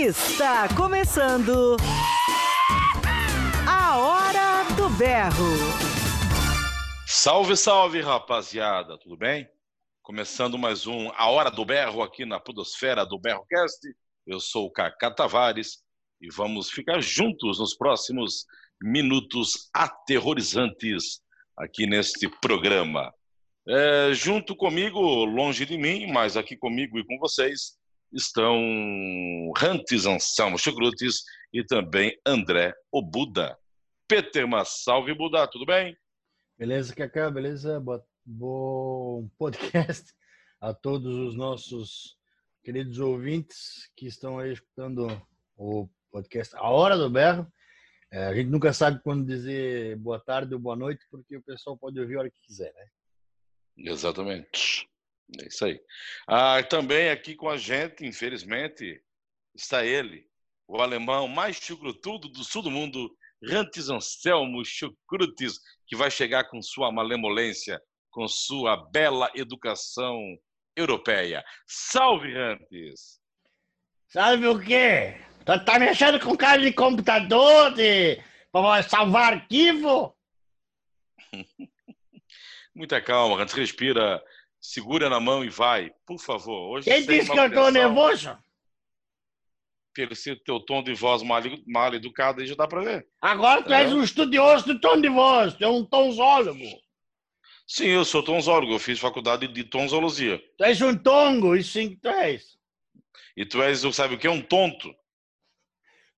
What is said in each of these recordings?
Está começando. A Hora do Berro. Salve, salve, rapaziada, tudo bem? Começando mais um A Hora do Berro aqui na Podosfera do Berrocast. Eu sou o Cacá Tavares e vamos ficar juntos nos próximos minutos aterrorizantes aqui neste programa. É, junto comigo, longe de mim, mas aqui comigo e com vocês, estão Rantes Anselmo Chucrutes e também André Obuda. Peter Massalve Buda, tudo bem? Beleza, Cacá, beleza? Bom podcast a todos os nossos queridos ouvintes que estão aí escutando o podcast A Hora do Berro. É, a gente nunca sabe quando dizer boa tarde ou boa noite, porque o pessoal pode ouvir a hora que quiser, né? Exatamente. É isso aí. Ah, também aqui com a gente, infelizmente, está ele, o alemão mais chucrutudo do sul do mundo, Rantes Anselmo Chucrutes, que vai chegar com sua malemolência, com sua bela educação europeia. Salve, Rantes! Salve o quê? Tá, tá mexendo com cara de computador de... para salvar arquivo? Muita calma, Rantes, respira segura na mão e vai, por favor. Hoje Quem disse que eu estou nervoso? Pelo teu tom de voz mal, mal educado, aí já dá para ver. Agora tu és um estudioso do tom de voz, tu é um tonzólogo. Sim, eu sou tonzólogo, eu fiz faculdade de tonzologia. Tu és um tongo, isso sim que tu és. E tu és, sabe o que? Um tonto.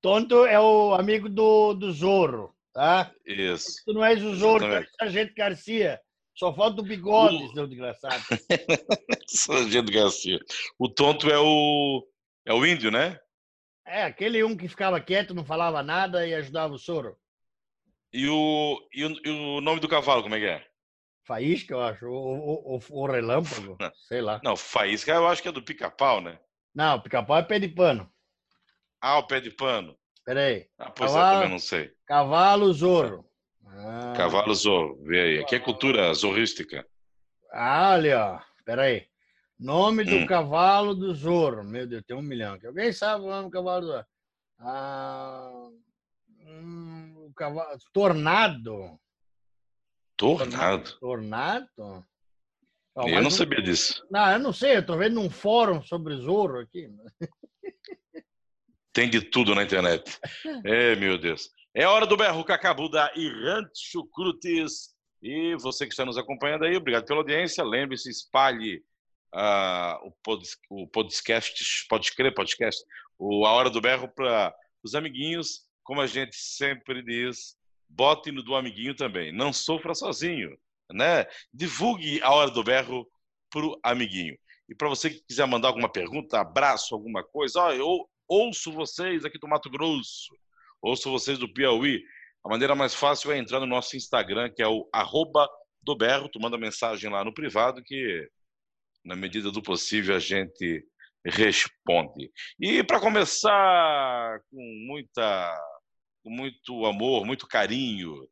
Tonto é o amigo do, do Zorro, tá? Isso. Tu não és o Zorro, tu és o Sargento Garcia. Só falta o bigode, o... seu desgraçado. Sargento Garcia. O tonto é o. É o índio, né? É, aquele um que ficava quieto, não falava nada e ajudava o soro. E o, e o, e o nome do cavalo, como é que é? Faísca, eu acho. O, o, o relâmpago, sei lá. Não, faísca eu acho que é do pica-pau, né? Não, pica-pau é pé de pano. Ah, o pé de pano. Peraí. Ah, pois cavalo, é, também não sei. Cavalo Zorro. Ah. Cavalo Zorro, vê aí. Aqui é cultura zorrística. Ah, olha, ó. Peraí. Nome do hum. cavalo do Zorro. Meu Deus, tem um milhão. Alguém sabe o nome do cavalo do Zorro? Ah, hum, o cavalo... Tornado. Tornado? Tornado? Oh, eu não um... sabia disso. Não, eu não sei. Eu tô vendo um fórum sobre Zorro aqui. Tem de tudo na internet. é, meu Deus. É hora do berro Cacabu da Irante Chucrutes. E você que está nos acompanhando aí, obrigado pela audiência. Lembre-se, espalhe uh, o, pod, o podcast, pode crer, podcast, o A Hora do Berro para os amiguinhos. Como a gente sempre diz, bote no do amiguinho também. Não sofra sozinho, né? Divulgue A Hora do Berro para o amiguinho. E para você que quiser mandar alguma pergunta, abraço, alguma coisa, ó, eu ouço vocês aqui do Mato Grosso ouço vocês do Piauí. A maneira mais fácil é entrar no nosso Instagram, que é o arroba do Berro. Tu manda mensagem lá no privado que, na medida do possível, a gente responde. E para começar com muita, com muito amor, muito carinho,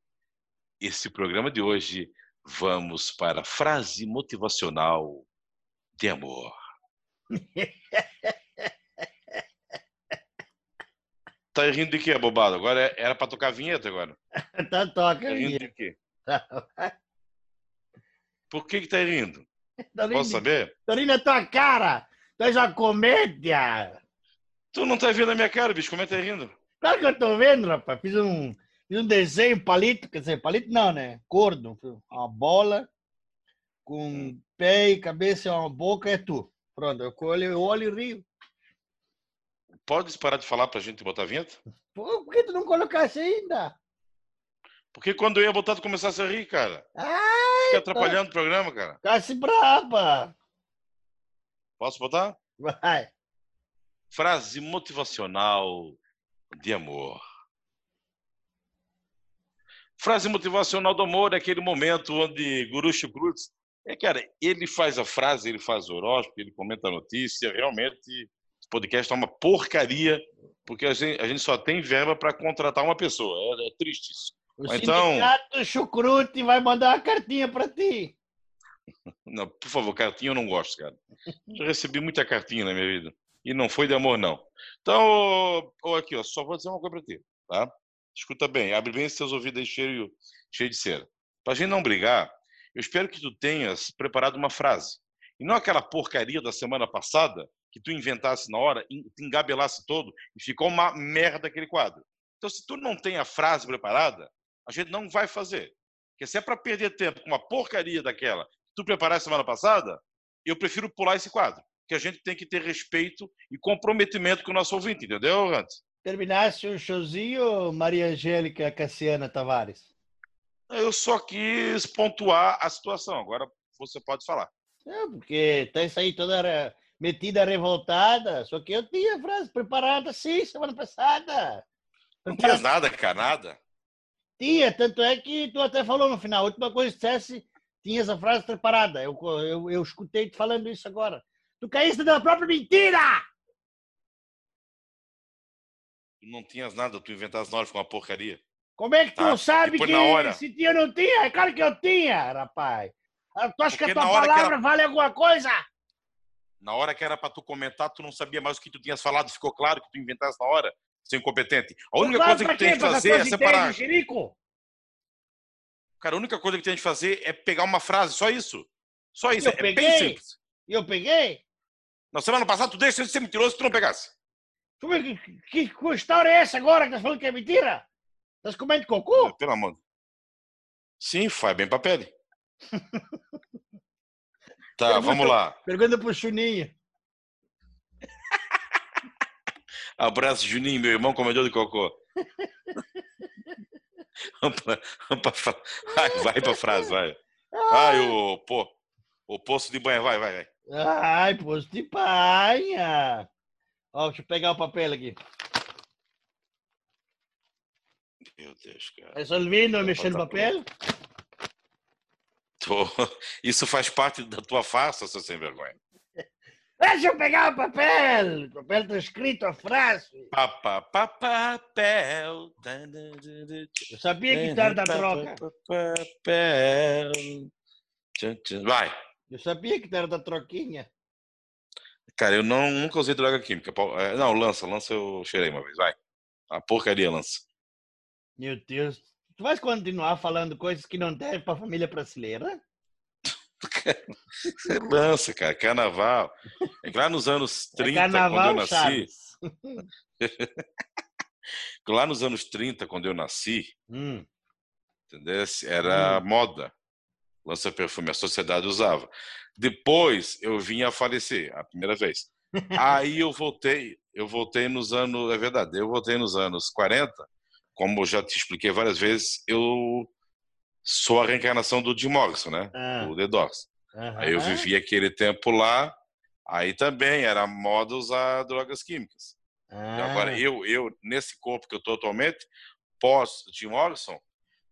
esse programa de hoje, vamos para a frase motivacional de amor. Tá rindo de quê, bobado? Agora é, era para tocar a vinheta agora. tá, toca tá rindo de quê? Por que que tá rindo? Tô Posso saber? Tô rindo da tua cara. Tu és uma comédia. Tu não tá vendo a minha cara, bicho. Como é que tá rindo? Claro que eu tô vendo, rapaz. Fiz um, fiz um desenho, palito. Quer dizer, palito não, né? Cordo. Uma bola com hum. pé e cabeça e uma boca é tu. Pronto, eu olho, eu olho e rio. Pode parar de falar pra gente botar a vinheta? Pô, por que tu não colocasse ainda? Porque quando eu ia botar, tu começasse a rir, cara. Ai, Fica atrapalhando tá... o programa, cara. Casse braba. Posso botar? Vai. Frase motivacional de amor. Frase motivacional do amor é aquele momento onde Guru Cruz é, cara, ele faz a frase, ele faz o horóscopo, ele comenta a notícia, realmente podcast é uma porcaria, porque a gente, a gente só tem verba para contratar uma pessoa. É, é triste isso. O Mas então... sindicato Chucrute vai mandar uma cartinha para ti. Não, por favor, cartinha eu não gosto, cara. Já recebi muita cartinha na minha vida. E não foi de amor, não. Então, ou aqui, ó, só vou dizer uma coisa para ti, tá? Escuta bem, abre bem seus ouvidos aí cheio, cheio de cera. Para a gente não brigar, eu espero que tu tenhas preparado uma frase. E não aquela porcaria da semana passada que tu inventasse na hora, te engabelasse todo e ficou uma merda aquele quadro. Então, se tu não tem a frase preparada, a gente não vai fazer. Porque se é para perder tempo com uma porcaria daquela que tu preparaste semana passada, eu prefiro pular esse quadro. Que a gente tem que ter respeito e comprometimento com o nosso ouvinte, entendeu, Hans? Terminaste o showzinho, Maria Angélica Cassiana Tavares? Eu só quis pontuar a situação. Agora você pode falar. É, porque tá isso aí toda metida revoltada. Só que eu tinha a frase preparada, sim, semana passada. Não tinha nada, cara, nada. Tinha, tanto é que tu até falou no final. A última coisa que dissesse, tinha essa frase preparada. Eu, eu, eu escutei te falando isso agora. Tu caíste da própria mentira! Tu não tinhas nada, tu inventaste na hora, ficou uma porcaria. Como é que tá. tu sabe que hora... se tinha ou não tinha? É claro que eu tinha, rapaz. Ah, tu acha Porque que a tua palavra vale alguma coisa? Na hora que era para tu comentar, tu não sabia mais o que tu tinhas falado, ficou claro que tu inventaste na hora, ser incompetente. A única coisa que tu tem que fazer é separar. Cara, a única coisa que tu tem que fazer é pegar uma frase, só isso. Só isso, eu é peguei. bem simples. Eu peguei? Na semana passada, tu deixa de ser mentiroso se tu não pegasse. Que, que história é essa agora que tá falando que é mentira? Estás comendo cocô? Pelo amor. Sim, faz bem pra pele. tá, pergunta, vamos lá. Pergunta pro Chuninho. Abraço, Juninho, meu irmão comedor de cocô. pra, vai, pra frase, vai. Vai, o, pô, o poço de banha, vai, vai, vai. Ai, poço de banha. Ó, deixa eu pegar o papel aqui. Meu Deus, cara. Resolvendo a mexer no papel? Tô... Isso faz parte da tua farsa, seu sem vergonha. Deixa eu pegar o papel! O papel está escrito a frase. Papa, papel. Eu sabia que tarda a troca. Papel. Vai. Eu sabia que tarda a troquinha. Cara, eu não, nunca usei droga química. É, não, lança, lança eu cheirei uma vez, vai. A porcaria lança. Meu Deus. Tu vais continuar falando coisas que não devem para a família brasileira? lança, cara. Carnaval. É lá nos anos 30, é quando eu nasci. lá nos anos 30, quando eu nasci, hum. entendeu? Era hum. moda. Lança perfume, a sociedade usava. Depois eu vim a falecer, a primeira vez. Aí eu voltei, eu voltei nos anos, é verdade, eu voltei nos anos 40 como eu já te expliquei várias vezes, eu sou a reencarnação do Jim Morrison, né? Ah. O The Doors. Uhum. Aí eu vivi aquele tempo lá, aí também era moda usar drogas químicas. Ah. Agora, eu, eu, nesse corpo que eu estou atualmente, pós Jim Morrison,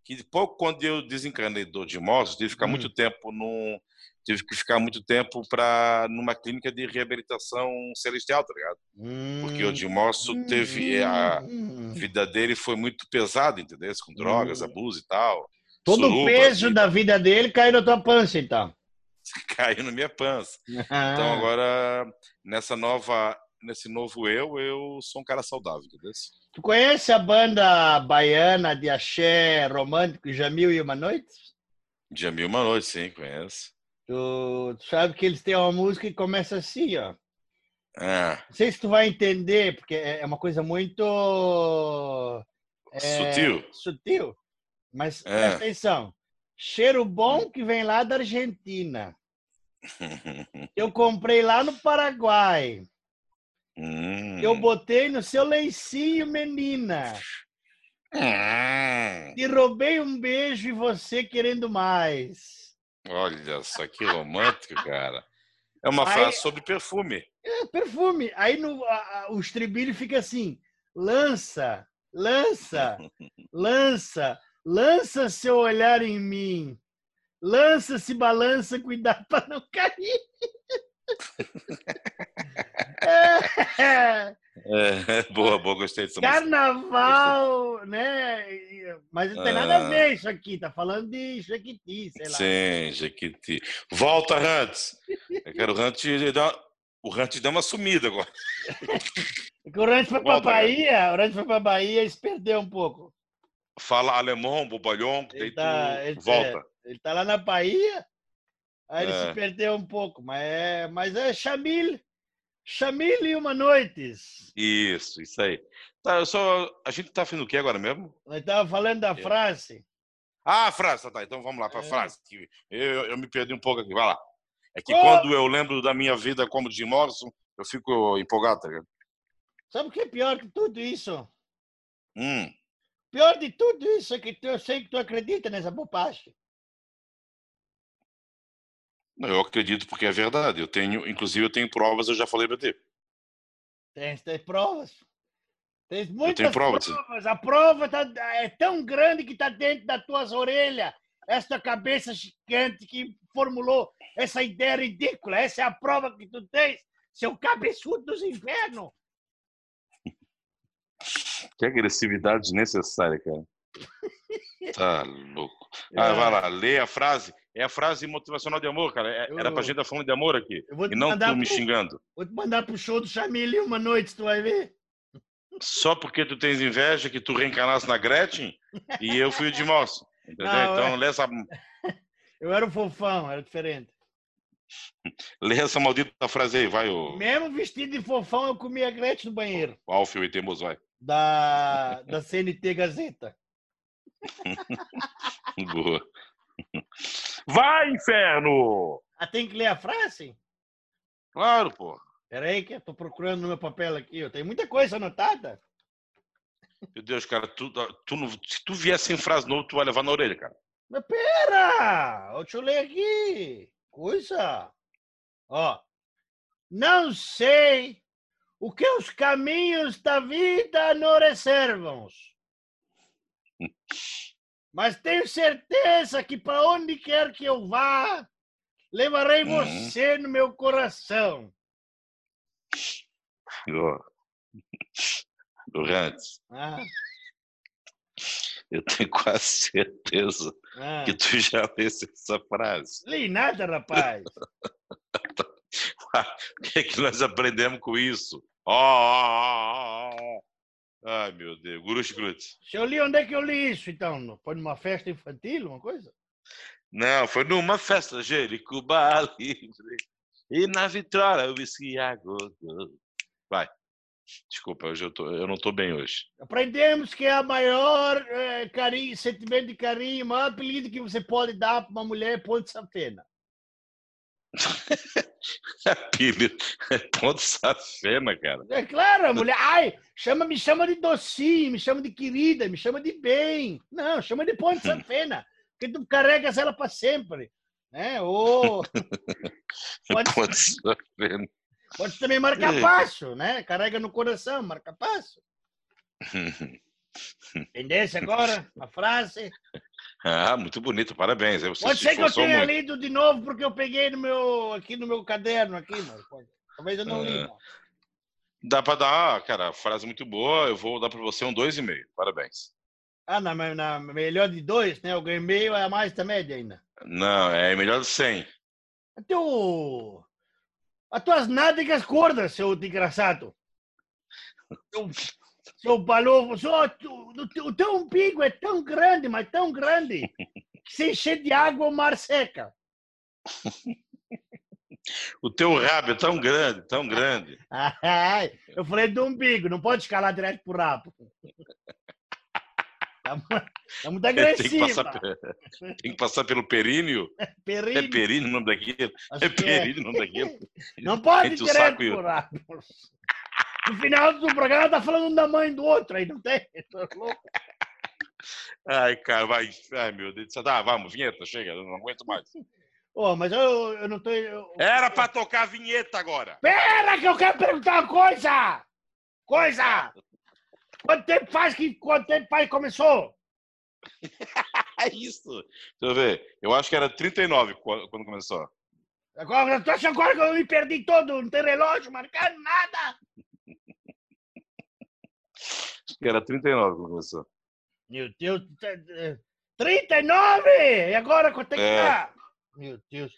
que pouco quando eu desencanei do Jim Morrison, tive que ficar hum. muito tempo num, tive que ficar muito tempo para numa clínica de reabilitação celestial, tá ligado? Hum, Porque o Jim Morrison teve a hum. vida dele foi muito pesada, entendeu? Com drogas, hum. abuso e tal. Todo o peso da vida dele caiu na tua pança, então. caiu na minha pança. Então agora nessa nova nesse novo eu, eu sou um cara saudável, entendeu? Tu conhece a banda baiana de axé romântico Jamil e uma noite? Jamil e uma noite, sim, conheço. Tu, sabe que eles têm uma música que começa assim, ó. É. Não sei se tu vai entender, porque é, é uma coisa muito. É, sutil. Sutil. Mas é. presta atenção. Cheiro bom que vem lá da Argentina. Eu comprei lá no Paraguai. Hum. Eu botei no seu leicinho, menina. Hum. E roubei um beijo e você querendo mais. Olha só que romântico, cara. É uma Aí, frase sobre perfume. É, perfume. Aí no, a, o estribilho fica assim: lança, lança, lança, lança seu olhar em mim. Lança, se balança, cuidado para não cair. é. É, boa, boa, gostei disso. Carnaval, gostei. né? Mas não tem ah. nada a ver isso aqui, tá falando de Jequiti, sei lá. Sim, Jequiti. Volta, Hans! Eu quero Hans dar O Hunt deu uma sumida agora. o Rancho foi para Bahia, o Rancho foi para Bahia e se perdeu um pouco. Fala alemão, bobalhão, ele tá, ele, volta. É, ele tá lá na Bahia, aí ele se é. perdeu um pouco, mas é, mas é Chamil, Chamil e uma noites. Isso, isso aí. Tá, eu só, a gente tá fazendo o que agora mesmo? Nós falando da é. frase. Ah, a frase, tá, tá. Então vamos lá para a é. frase. Eu, eu me perdi um pouco aqui, vai lá. É que quando eu lembro da minha vida como Jim Morrison, eu fico empolgado, tá ligado? Sabe o que é pior que tudo isso? Hum. Pior de tudo isso é que eu sei que tu acredita nessa bobagem. Eu acredito porque é verdade. Eu tenho, inclusive, eu tenho provas, eu já falei para ti. Tem, tem provas. Tem muitas provas. provas. A prova tá, é tão grande que está dentro das tuas orelhas. Esta cabeça gigante que formulou essa ideia ridícula. Essa é a prova que tu tens, seu cabeçudo dos infernos. Que agressividade desnecessária, cara. Tá louco. Ah, vai lá, lê a frase. É a frase motivacional de amor, cara. É, era pra gente estar falando de amor aqui. E não tu me xingando. Vou te mandar pro show do Chamille uma noite, tu vai ver. Só porque tu tens inveja que tu reencarnasse na Gretchen e eu fui o de moço. Entendeu? Não, então, é... lê essa. Eu era o fofão, era diferente. Lê essa maldita frase aí, vai. O... Mesmo vestido de fofão, eu comia Gretchen no banheiro. Alfio e Teimoso, vai. Da, da CNT Gazeta. Boa. Vai, inferno! Ah, tem que ler a frase? Claro, pô. Peraí, que eu tô procurando no meu papel aqui. Eu tenho muita coisa anotada. Meu Deus, cara, tu, tu, se tu vier sem frase novo, tu vai levar na orelha, cara. Mas pera! Deixa eu ler aqui. Coisa. Ó. Não sei o que os caminhos da vida nos reservam. Mas tenho certeza que para onde quer que eu vá, levarei uhum. você no meu coração. Durante. Ah. Eu tenho quase certeza ah. que tu já lesse essa frase. Li nada, rapaz. o que é que nós aprendemos com isso? Ó, oh, oh, oh, Ai, meu Deus. Guru Scrutz. Se eu li, onde é que eu li isso, então? Foi numa festa infantil, uma coisa? Não, foi numa festa Jericuba livre. E na eu whisky a Vai. Desculpa, hoje eu, tô, eu não estou bem hoje. Aprendemos que é a maior é, carinho, sentimento de carinho, o maior apelido que você pode dar para uma mulher é Ponte Safena. apelido é Ponte Safena, cara. É claro, a mulher, ai, chama, me chama de docinho, me chama de querida, me chama de bem. Não, chama de Ponte Safena, porque tu carregas ela para sempre. Né? Ou... Pode... Ponte Safena. Pode também marcar passo, né? Carrega no coração, marca passo. Entendesse agora a frase? Ah, muito bonito, parabéns. Você pode ser que eu tenha muito. lido de novo porque eu peguei no meu, aqui no meu caderno aqui, mas talvez eu não li. Ah, dá para dar, cara, frase muito boa. Eu vou dar para você um dois e meio. Parabéns. Ah, na, na melhor de dois, né? Eu ganhei meio é a mais da média ainda. Não, é melhor de cem. Então, as tuas nádegas gordas, seu desgraçado. Seu, seu. Seu, o teu umbigo é tão grande, mas tão grande, que se encher de água o mar seca. O teu rabo é tão grande, tão grande. Eu falei do umbigo, não pode escalar direto pro rabo. É muito agressiva. Tem que passar, tem que passar pelo períneo. Períneo. É períneo o nome daquilo? Acho é, é. períneo o nome daquilo? Não pode ir direto por No final do programa tá falando um da mãe do outro aí, não tem? louco. Ai, cara, vai. Ai, meu Deus. Tá, vamos, vinheta, chega, eu não aguento mais. Oh, mas eu, eu não tô. Eu... Era pra tocar a vinheta agora. Pera, que eu quero perguntar uma coisa! Coisa! Quanto tempo faz que quanto tempo faz que começou? É isso. Deixa eu ver. Eu acho que era 39 quando começou. Agora, tu acha agora que eu me perdi todo? Não tem relógio marcando nada? Acho que era 39 quando começou. Meu Deus. 39! E agora quanto é que é. tá? Meu Deus.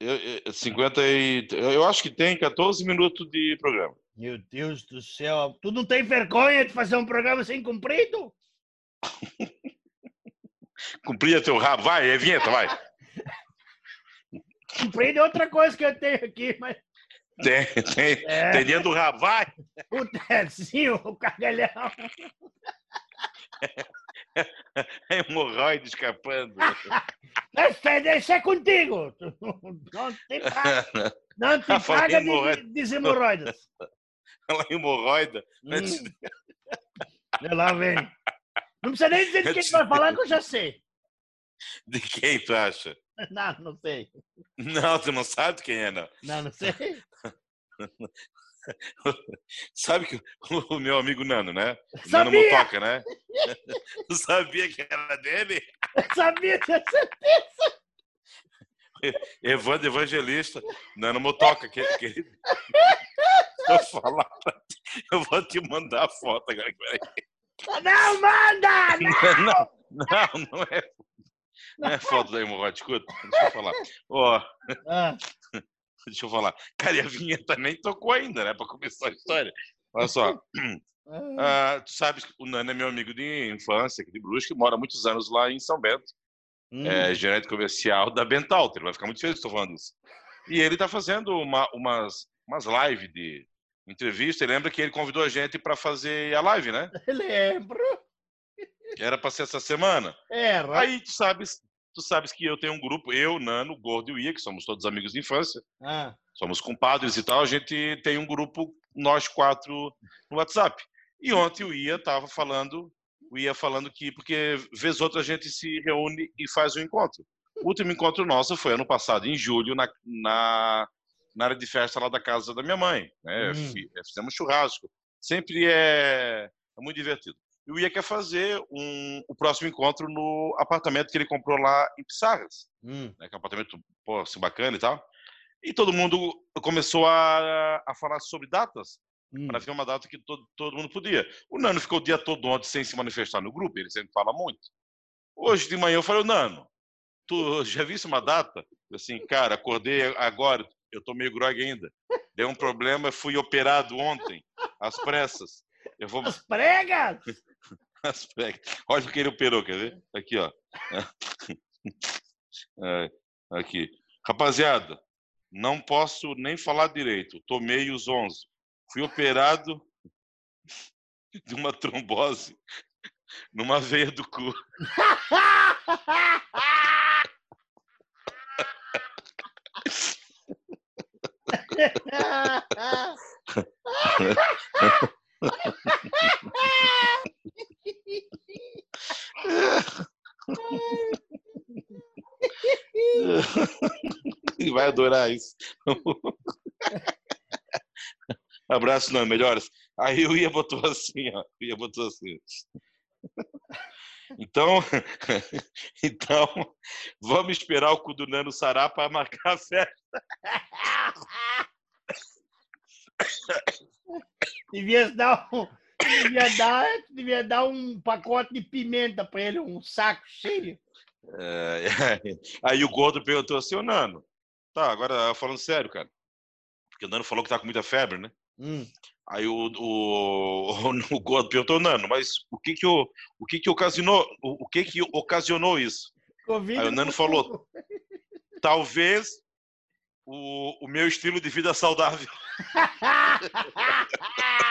Eu, eu, 50 e, eu acho que tem 14 minutos de programa. Meu Deus do céu. Tu não tem vergonha de fazer um programa sem comprido? Cumpria teu rabo. Vai, é vinheta, vai. Comprido é outra coisa que eu tenho aqui, mas. Tem, tem, é. tem dentro do rabo. Vai! O Terzinho, o cagalhão. É hemorroide escapando. Isso é contigo. Não te paga, não te paga de, de hemorroidas. Ela é hemorroida. Hum. Lá vem. Não precisa nem dizer de quem vai falar que eu já sei. De quem tu acha? Não, não sei. Não, tu não sabe quem é, não? Não, não sei. Sabe que o meu amigo Nano, né? Sabia! Nano Motoca, né? Tu sabia que era dele? Sabia, tinha certeza. Evandro Evangelista, Nano Motoca. Que, que... eu, falar eu vou te mandar a foto agora. Não, manda! Não, não, não é. Não é foto da hemorroide, escuta, deixa eu falar. Ó, oh, ah. deixa eu falar. Cara, e a vinheta nem tocou ainda, né, para começar a história. Olha só. Ah, tu sabes que o Nano é meu amigo de infância, aqui de Brusque, mora muitos anos lá em São Bento. Hum. É gerente comercial da Bentalter. Ele vai ficar muito feliz estou falando isso. E ele está fazendo uma, umas, umas lives de entrevista. E lembra que ele convidou a gente para fazer a live, né? Lembro. Era para ser essa semana. Era. Aí tu sabes, tu sabes que eu tenho um grupo, eu, Nano, Gordo e o Ia, que somos todos amigos de infância. Ah. Somos compadres e tal. A gente tem um grupo, nós quatro, no WhatsApp. E ontem o Ia estava falando, o Ia falando que, porque vez outra a gente se reúne e faz um encontro. O último encontro nosso foi ano passado, em julho, na, na, na área de festa lá da casa da minha mãe. Né? Hum. Fizemos churrasco. Sempre é, é muito divertido e o Ia quer fazer um, o próximo encontro no apartamento que ele comprou lá em Pissarras. Hum. Né, que é um apartamento pô, assim, bacana e tal. E todo mundo começou a, a falar sobre datas, hum. para ver uma data que todo, todo mundo podia. O Nano ficou o dia todo ontem sem se manifestar no grupo, ele sempre fala muito. Hoje de manhã eu falei, Nano, tu já viste uma data? Eu assim, cara, acordei agora, eu tô meio grog ainda. Deu um problema, fui operado ontem, às pressas. Eu vou... As pregas! Olha o que ele operou, quer ver? Aqui, ó. É, aqui. Rapaziada, não posso nem falar direito. Tomei os 11. Fui operado de uma trombose numa veia do cu. Ele vai adorar isso. Abraço, não, melhores. Aí o Ia botou assim, ó. O Ia botou assim. Então, então, vamos esperar o cu do Nano sarar para marcar a festa. Devia dar um, devia dar, devia dar um pacote de pimenta para ele, um saco cheio. É, aí o Gordo perguntou assim, ô Nano, tá, agora falando sério, cara, porque o Nano falou que tá com muita febre, né? Hum. Aí o, o, o Gordo perguntou, Nano, mas o que que, o, o que, que ocasionou, o, o que que ocasionou isso? Covid aí o Nano falou, talvez o, o meu estilo de vida saudável.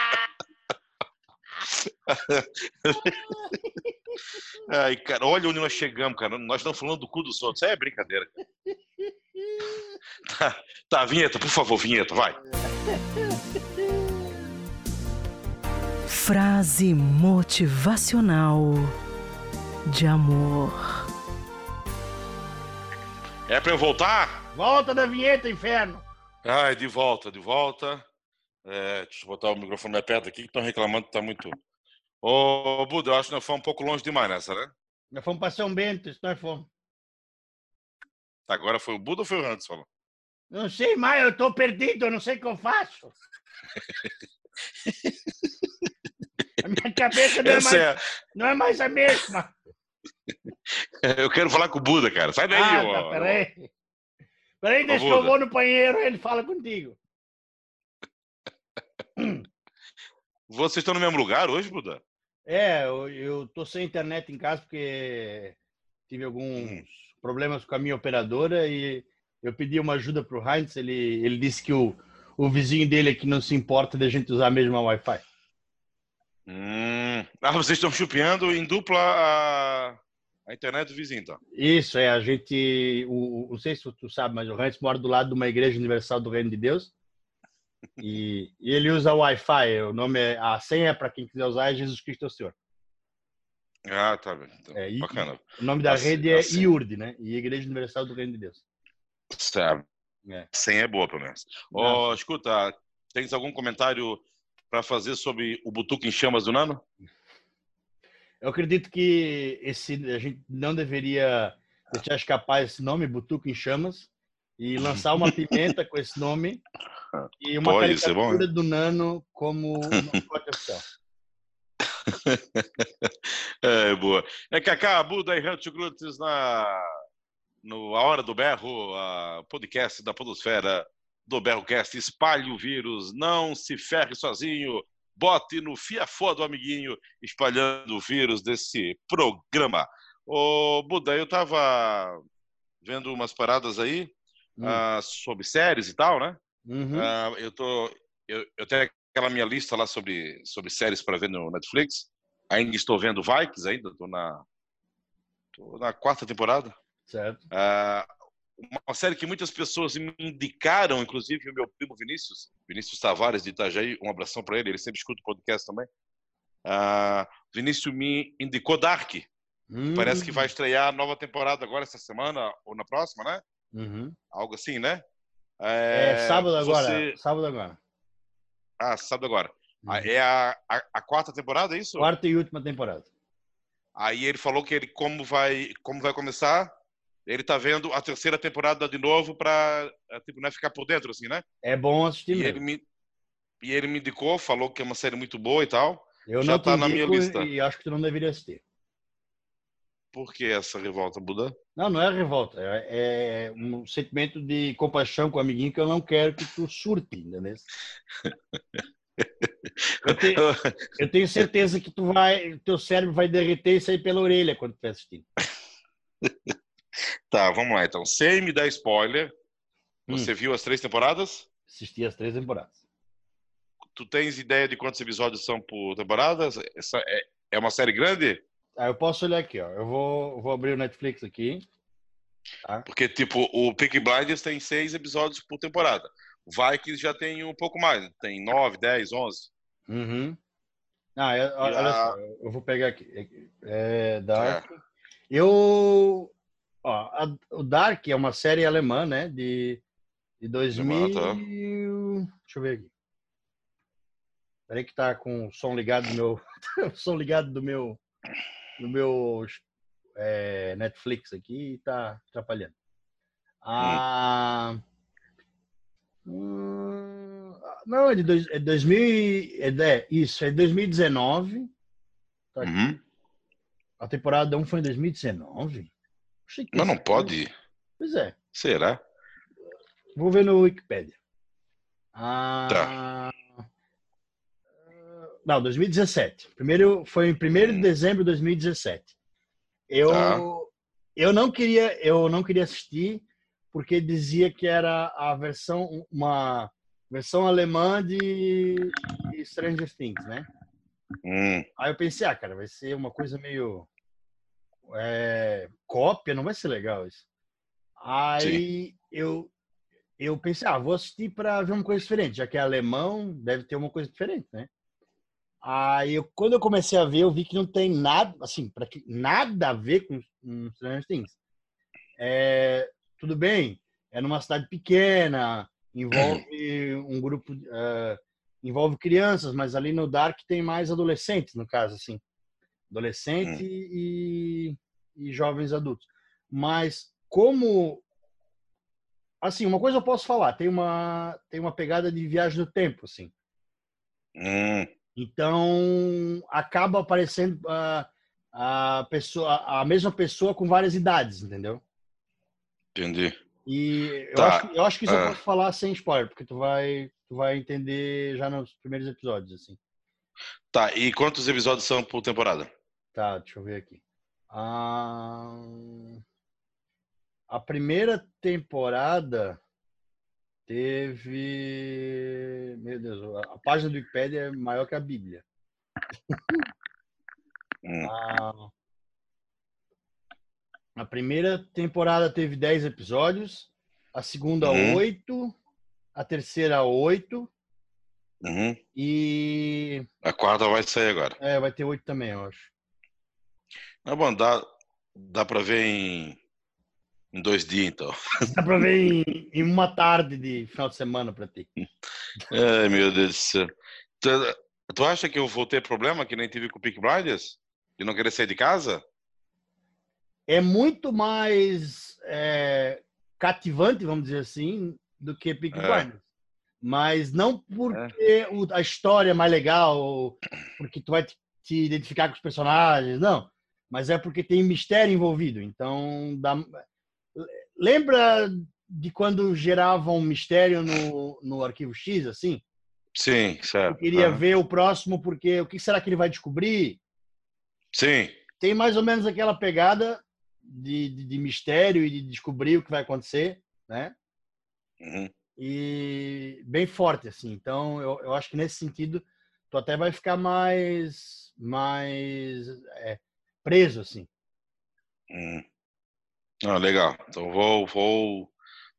Ai, cara, olha onde nós chegamos, cara. Nós estamos falando do cu dos outros. É brincadeira. Tá, tá, vinheta, por favor, vinheta, vai. Frase motivacional de amor. É pra eu voltar? Volta da vinheta, inferno. Ai, de volta, de volta. É, deixa eu botar o microfone mais perto aqui, que estão reclamando que está muito. Ô, Buda, eu acho que nós fomos um pouco longe demais nessa, né? Nós fomos para São Bento, nós fomos. Agora foi o Buda ou foi o Rantes falou? Não sei mais, eu estou perdido, eu não sei o que eu faço. a minha cabeça não é, mais, é... não é mais a mesma. Eu quero falar com o Buda, cara. Sai daí, ah, ó. Tá, peraí. Peraí, deixa que eu vou no banheiro ele fala contigo. Vocês estão no mesmo lugar hoje, Buda? É, eu, eu tô sem internet em casa porque tive alguns hum. Problemas com a minha operadora e eu pedi uma ajuda pro Heinz. Ele, ele disse que o, o vizinho dele aqui não se importa de a gente usar a mesma Wi-Fi. Hum. Ah, vocês estão chupeando em dupla a, a internet do vizinho, então? Isso, é. A gente. O, não sei se tu sabe, mas o Heinz mora do lado de uma igreja universal do Reino de Deus. E, e ele usa o Wi-Fi. O nome é, a senha, para quem quiser usar, é Jesus Cristo é o Senhor. Ah, tá bem. Então, é, bacana. O nome da assim, rede é assim. IURD, né? E Igreja Universal do Reino de Deus. Certo. É. Senha é boa, pelo menos. Oh, escuta, tens algum comentário para fazer sobre o Butuque em Chamas do Nano? Eu acredito que esse, a gente não deveria deixar escapar esse nome, Butuque em Chamas, e lançar uma pimenta com esse nome e uma Pode caricatura do Nano como mascote oficial. é, boa. É Cacá, Buda e Rancho Grutes na no A Hora do Berro, a podcast da Podosfera do Berrocast. Espalhe o vírus, não se ferre sozinho, bote no fiafó do amiguinho, espalhando o vírus desse programa. Ô, Buda, eu tava vendo umas paradas aí hum. uh, sobre séries e tal, né? Uhum. Uh, eu, tô, eu, eu tenho aquela minha lista lá sobre, sobre séries para ver no Netflix. Ainda estou vendo Vikings, ainda estou na, tô na quarta temporada. Certo. Uh, uma série que muitas pessoas me indicaram, inclusive o meu primo Vinícius, Vinícius Tavares de Itajaí, um abração para ele, ele sempre escuta o podcast também. Uh, Vinícius me indicou Dark. Hum. Parece que vai estrear a nova temporada agora essa semana ou na próxima, né? Uhum. Algo assim, né? É, é sábado agora. Você... Sábado agora. Ah, sábado agora. Uhum. É a, a, a, quarta temporada, é isso? Quarta e última temporada. Aí ele falou que ele como vai como vai começar, ele tá vendo a terceira temporada de novo para é, tipo não é ficar por dentro assim, né? É bom assistir. E ele me e ele me indicou, falou que é uma série muito boa e tal. Eu Já não tá na minha lista. E acho que tu não deveria assistir. Por que essa revolta, Buda? Não, não é revolta. É, é, um sentimento de compaixão com o amiguinho que eu não quero que tu surte, entendeu? Eu tenho, eu tenho certeza que tu vai, teu cérebro vai derreter e sair pela orelha quando tu assistindo. Tá, vamos lá então. Sem me dar spoiler, você hum. viu as três temporadas? Assisti as três temporadas. Tu tens ideia de quantos episódios são por temporada? Essa é, é uma série grande? Ah, eu posso olhar aqui, ó. Eu vou, vou abrir o Netflix aqui. Tá? Porque, tipo, o Peaky Blinders tem seis episódios por temporada. O Vikings já tem um pouco mais. Tem nove, dez, onze. Uhum. Ah, eu, olha a... só. Eu vou pegar aqui. É, Dark. É. Eu... Ó, a, o Dark é uma série alemã, né? De, de 2000... Tá. Deixa eu ver aqui. Peraí que tá com o som ligado do meu... o som ligado do meu no meu é, Netflix aqui e tá atrapalhando. Ah, hum, não, é de dois, é 2000, é, é, isso, é 2019. Tá uhum. A temporada 1 foi em 2019? Mas não pode. Pois é. Será? Vou ver no Wikipedia. Ah, tá. Não, 2017. Primeiro foi em 1 de hum. dezembro de 2017. Eu tá. eu não queria eu não queria assistir porque dizia que era a versão uma versão alemã de, de Stranger Things, né? Hum. Aí eu pensei, ah, cara, vai ser uma coisa meio é, cópia, não vai ser legal isso. Aí Sim. eu eu pensei, ah, vou assistir para ver uma coisa diferente, já que é alemão, deve ter uma coisa diferente, né? Aí, eu, quando eu comecei a ver, eu vi que não tem nada, assim, para que nada a ver com, com Stranger Things. É, tudo bem, é numa cidade pequena, envolve um grupo, uh, envolve crianças, mas ali no Dark tem mais adolescentes, no caso, assim, adolescente hum. e, e jovens adultos. Mas como, assim, uma coisa eu posso falar, tem uma tem uma pegada de viagem no tempo, assim. Hum. Então, acaba aparecendo a, a, pessoa, a mesma pessoa com várias idades, entendeu? Entendi. E eu, tá. acho, eu acho que isso eu posso falar sem spoiler, porque tu vai, tu vai entender já nos primeiros episódios, assim. Tá, e quantos episódios são por temporada? Tá, deixa eu ver aqui. A, a primeira temporada teve. Meu Deus, a página do Wikipedia é maior que a Bíblia. Hum. A... a primeira temporada teve 10 episódios, a segunda, uhum. 8, a terceira, 8. Uhum. E. A quarta vai sair agora. É, vai ter 8 também, eu acho. É bom, dá, dá pra ver em, em dois dias, então. Dá pra ver em, em uma tarde de final de semana pra ti. Ai, meu Deus do céu. Tu, tu acha que eu vou ter problema que nem tive com o Peak Blinders? De não querer sair de casa? É muito mais é, cativante, vamos dizer assim, do que Peak é. Blinders. Mas não porque é. a história é mais legal, porque tu vai te identificar com os personagens, não mas é porque tem mistério envolvido. Então, dá... lembra de quando gerava um mistério no, no arquivo X, assim? Sim, certo. Eu queria uhum. ver o próximo porque o que será que ele vai descobrir? Sim. Tem mais ou menos aquela pegada de, de, de mistério e de descobrir o que vai acontecer, né? Uhum. E bem forte, assim. Então, eu, eu acho que nesse sentido, tu até vai ficar mais, mais é, preso, assim. Hum. Ah, legal. Então vou, vou,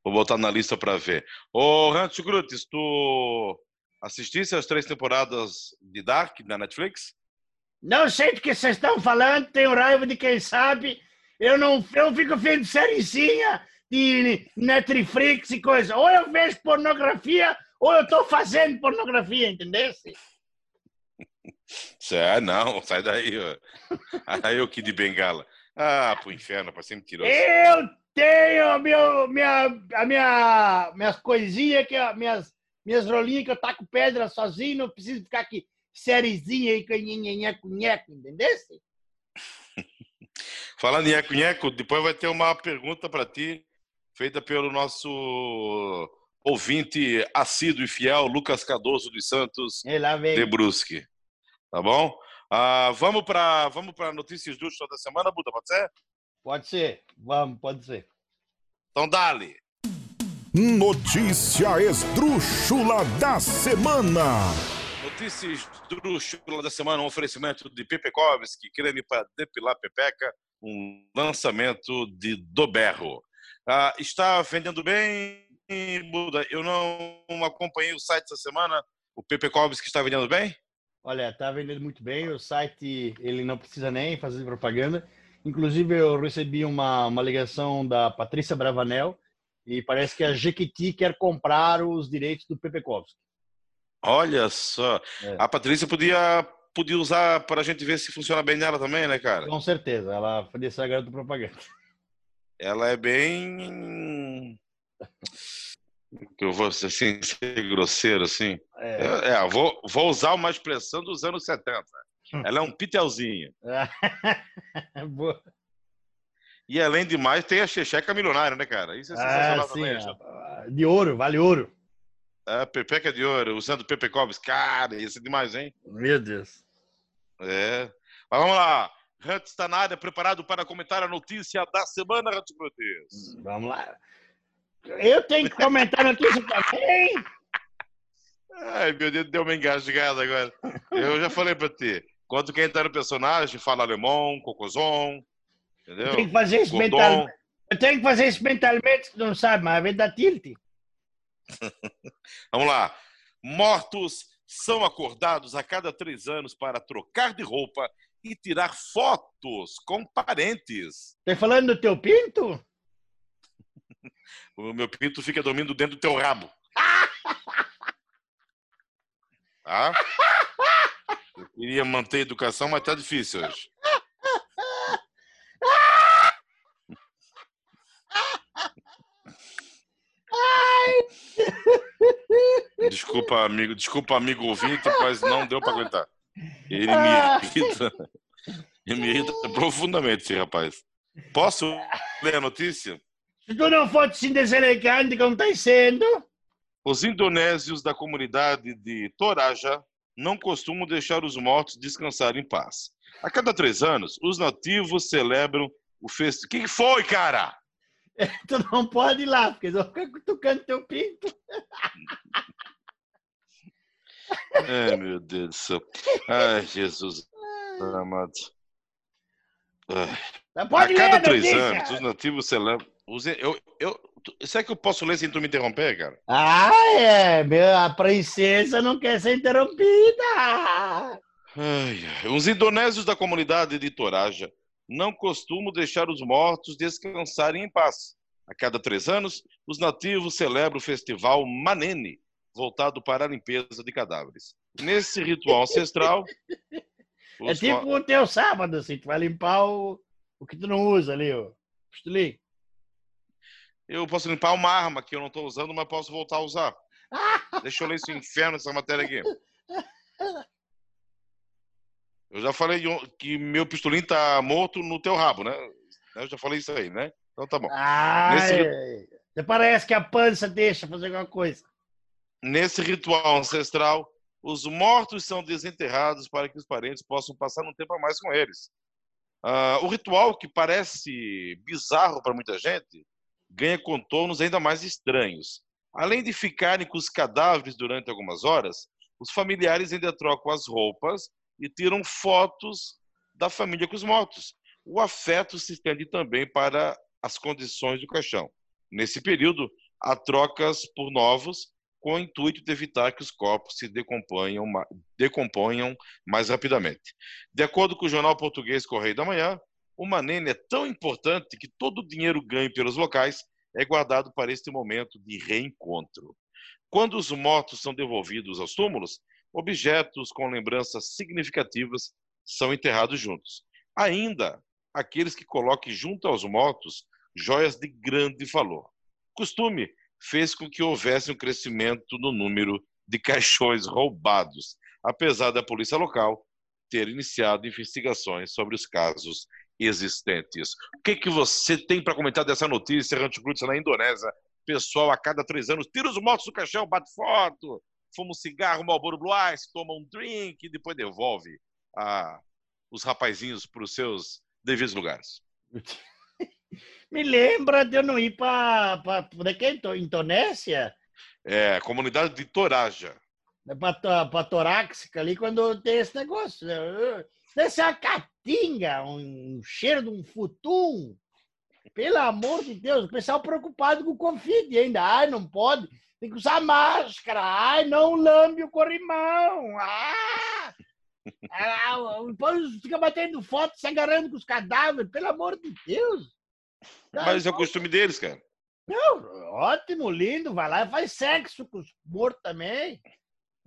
vou botar na lista para ver. Ô, Hans Grutis, tu assistisse as três temporadas de Dark na Netflix? Não sei do que vocês estão falando, tenho raiva de quem sabe. Eu não eu fico vendo sériezinha de Netflix e coisa. Ou eu vejo pornografia, ou eu estou fazendo pornografia, entendeu? Ah, não, sai daí. Aí o que de bengala. Ah, pro inferno, para ser mentiroso. Eu tenho meu, minha, a minha, minhas coisinhas, que, minhas, minhas rolinhas que eu taco pedra sozinho, não preciso ficar aqui sériezinha aí com nheco, nheco, entendeu? Falando em nheco, depois vai ter uma pergunta para ti, feita pelo nosso ouvinte assíduo e fiel, Lucas Cardoso dos Santos de Brusque. Tá bom? Ah, vamos para vamos notícias do show da semana, Buda, pode ser? Pode ser, vamos, pode ser. Então, dale. Notícia esdrúxula da semana. Notícias esdrúxula da semana, um oferecimento de Pepekovski, creme para depilar pepeca, um lançamento de Doberro. Ah, está vendendo bem, Buda? Eu não acompanhei o site essa semana. O Pepekovski está vendendo bem? Olha, tá vendendo muito bem. O site ele não precisa nem fazer propaganda. Inclusive, eu recebi uma, uma ligação da Patrícia Bravanel e parece que a Jequiti quer comprar os direitos do Pepekovski. Olha só. É. A Patrícia podia, podia usar para a gente ver se funciona bem nela também, né, cara? Com certeza. Ela podia ser a garota propaganda. Ela é bem eu vou assim, ser grosseiro assim. É, é, é vou, vou usar uma expressão dos anos 70. Hum. Ela é um pitelzinho. Boa. E além de mais, tem a Checheca milionária, né, cara? Isso é sensacional ah, também. Sim, de ouro, vale ouro. É, Pepeca de ouro, usando Pepe Cobs. Cara, isso é demais, hein? Meu Deus. É. Mas vamos lá. Na área, preparado para comentar a notícia da semana. Vamos lá. Eu tenho que comentar a notícia também. Ai, meu Deus, deu uma engasgada agora. Eu já falei pra ti. Quando quem tá no personagem fala alemão, cocôzão, entendeu? Eu tenho que fazer isso mentalmente. Eu tenho que fazer isso mentalmente, não sabe, mas vai dar tilt. Vamos lá. Mortos são acordados a cada três anos para trocar de roupa e tirar fotos com parentes. Tá falando do teu pinto? O meu pinto fica dormindo dentro do teu rabo. Tá? Eu queria manter a educação, mas tá difícil hoje. Desculpa, amigo, desculpa, amigo ouvinte, mas não deu para aguentar. Ele me irrita. Ele me irrita profundamente, esse rapaz. Posso ler a notícia? Se tu não fosse assim deselegante como está sendo, Os indonésios da comunidade de Toraja não costumam deixar os mortos descansar em paz. A cada três anos, os nativos celebram o festival. O que foi, cara? tu não pode ir lá, porque eles vão ficar cutucando teu pinto. Ai, meu Deus do céu. Ai, Jesus amado. Ai. A pode ler cada a três anos, os nativos celebram. Eu, eu, será que eu posso ler sem tu me interromper, cara? Ah, é. Meu, a princesa não quer ser interrompida. Ai. Os indonésios da comunidade de Toraja não costumam deixar os mortos descansarem em paz. A cada três anos, os nativos celebram o festival Manene, voltado para a limpeza de cadáveres. Nesse ritual ancestral, É tipo o teu sábado, assim, tu vai limpar o, o que tu não usa ali, ó. Pistolinho. Eu posso limpar uma arma que eu não estou usando, mas posso voltar a usar. Deixa eu ler esse inferno, essa matéria aqui. Eu já falei que meu pistolinho tá morto no teu rabo, né? Eu já falei isso aí, né? Então tá bom. Ah, Nesse-. Até parece que a pança deixa fazer alguma coisa. Nesse ritual ancestral, os mortos são desenterrados para que os parentes possam passar um tempo a mais com eles. Ah, o ritual, que parece bizarro para muita gente, ganha contornos ainda mais estranhos. Além de ficarem com os cadáveres durante algumas horas, os familiares ainda trocam as roupas e tiram fotos da família com os mortos. O afeto se estende também para as condições do caixão. Nesse período, há trocas por novos com o intuito de evitar que os corpos se decomponham, decomponham mais rapidamente. De acordo com o jornal português Correio da Manhã, o Manene é tão importante que todo o dinheiro ganho pelos locais é guardado para este momento de reencontro. Quando os mortos são devolvidos aos túmulos, objetos com lembranças significativas são enterrados juntos. Ainda, aqueles que coloquem junto aos mortos joias de grande valor. Costume fez com que houvesse um crescimento no número de caixões roubados, apesar da polícia local ter iniciado investigações sobre os casos existentes. O que, que você tem para comentar dessa notícia, Rantigrutz, na Indonésia? Pessoal, a cada três anos, tira os mortos do caixão, bate foto, fuma um cigarro, Marlboro Blue Ice, toma um drink e depois devolve a, os rapazinhos para os seus devidos lugares. Me lembra de eu não ir para. Onde é que é? Indo- Indonésia? É, comunidade de Toraja. Para torácica ali, quando tem esse negócio. né? Ser uma caatinga, um cheiro de um futum. Pelo amor de Deus, o pessoal preocupado com o Covid ainda. Ai, não pode. Tem que usar máscara. Ai, não lambe o corrimão. Ah! Ah, depois fica batendo foto, se agarrando com os cadáveres. Pelo amor de Deus. Mas é o costume deles, cara. Não, ótimo, lindo. Vai lá e faz sexo com os mortos também.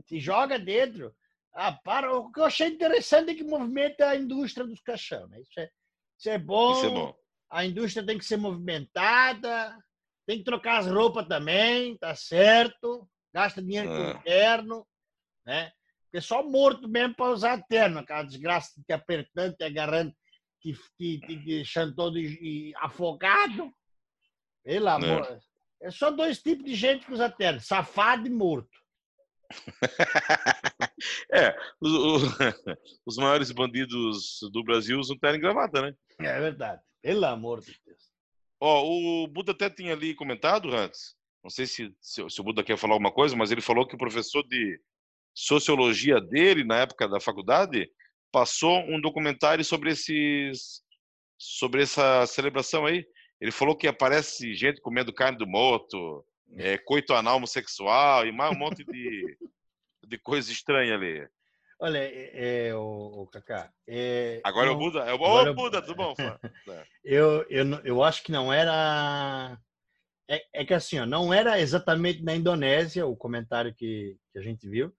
Se joga dentro. Ah, para. O que eu achei interessante é que movimenta a indústria dos caixão. Né? Isso, é, isso é bom. Isso é bom. A indústria tem que ser movimentada. Tem que trocar as roupas também, tá certo. Gasta dinheiro com Ah. terno. Né? Pessoal morto mesmo para usar terno. Aquela desgraça te apertando, te agarrando, te, te, te deixando todo e- e afogado. Pelo amor. É só dois tipos de gente que usa terno: safado e morto. É, os, o- os maiores bandidos do Brasil usam terno e gravata, né? É verdade. Pelo amor de Deus. Ó, o Buda até tinha ali comentado antes, não sei se, se, se o Buda quer falar alguma coisa, mas ele falou que o professor de sociologia dele, na época da faculdade, passou um documentário sobre esses sobre essa celebração aí. Ele falou que aparece gente comendo carne do morto, é, coito anal homossexual e mais um monte de, de coisa estranha ali. Olha, é, é, o, o Cacá. é, Agora é o Buda. É o agora Ô, é- Buda, tudo bom? Fã? Eu, eu, eu acho que não era. É, é que assim, ó, não era exatamente na Indonésia o comentário que, que a gente viu,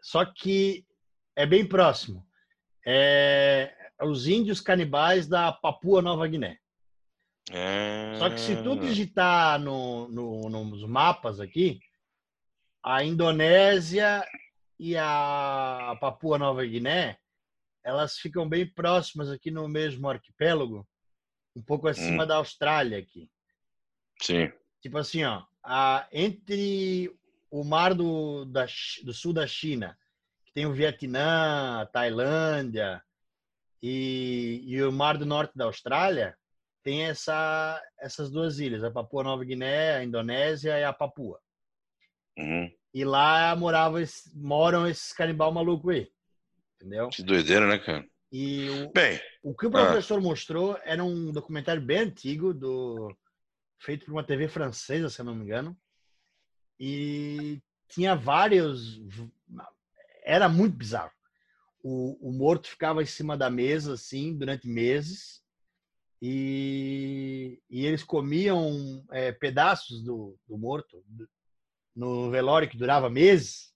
só que é bem próximo. É os índios canibais da Papua Nova Guiné. Só que se tu Ah. digitar no, no, nos mapas aqui, a Indonésia e a Papua Nova Guiné, elas ficam bem próximas aqui no mesmo arquipélago, um pouco acima Hum. da Austrália aqui. Sim. Tipo assim, ó, a, entre o mar do, da, do sul da China, que tem o Vietnã, a Tailândia, e, e o mar do norte da Austrália, tem essa, essas duas ilhas, a Papua Nova Guiné, a Indonésia e a Papua. Uhum. E lá morava, moram esses canibal maluco aí. Entendeu? Que doideira, né, cara? E o, Bem, o que o Ah. professor mostrou era um documentário bem antigo, do, feito por uma TV francesa, se eu não me engano. E tinha vários. Era muito bizarro. O, o morto ficava em cima da mesa, assim, durante meses. E, e eles comiam é, pedaços do, do morto no velório que durava meses.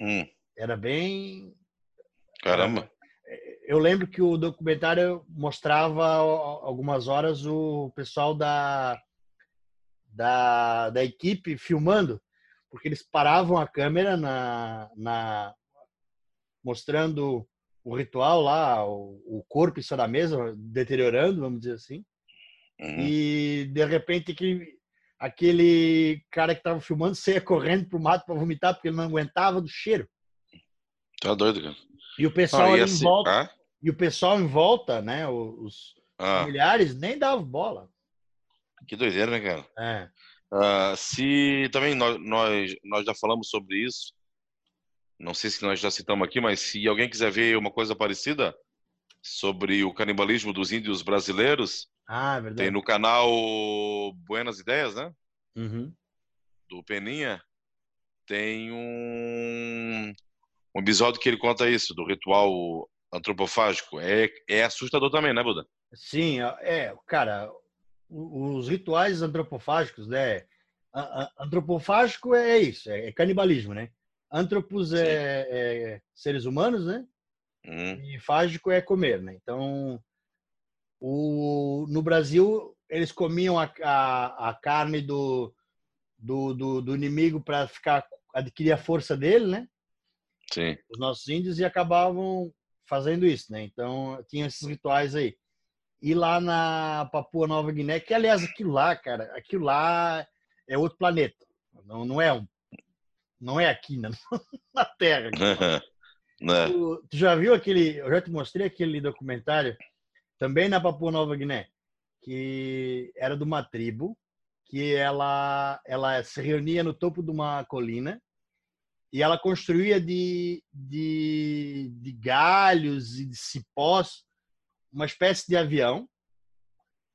hum, Era bem caramba. eu lembro que o documentário mostrava al- algumas horas o pessoal da, da, da equipe filmando, porque eles paravam a câmera na, na mostrando o ritual lá, o, o corpo em cima da mesa, deteriorando, vamos dizer assim. Uhum. E de repente aquele, aquele cara que estava filmando saía correndo pro mato para vomitar porque ele não aguentava do cheiro. Tá doido, cara. E o pessoal Ah, e ali em assim- volta, ah? e o pessoal em volta, né, os Ah, familiares nem davam bola. que doideira, né, cara? É. Ah, se também nós, nós, nós já falamos sobre isso, não sei se nós já citamos aqui, mas se alguém quiser ver uma coisa parecida sobre o canibalismo dos índios brasileiros, Ah, é tem no canal Buenas Ideias, né? Uhum. Do Peninha, tem um, um episódio que ele conta isso, do ritual antropofágico. É, é assustador também, né, Buda? Sim, é, cara, o- os rituais antropofágicos, né? Antropofágico é isso, é, é canibalismo, né? Antropos é, é seres humanos, né? Hum, E fágico é comer, né? Então, o, no Brasil, eles comiam a, a, a carne do, do, do, do inimigo para ficar adquirir a força dele, né? sim. os nossos índios e acabavam fazendo isso, né? Então, tinha esses rituais aí. E lá na Papua Nova Guiné, que aliás, aquilo lá, cara, aquilo lá é outro planeta. Não, não é um. Não é aqui, né? na Terra. né? Tu, tu já viu aquele. Eu já te mostrei aquele documentário, também na Papua Nova Guiné, que era de uma tribo que ela, ela se reunia no topo de uma colina e ela construía de, de, de galhos e de cipós uma espécie de avião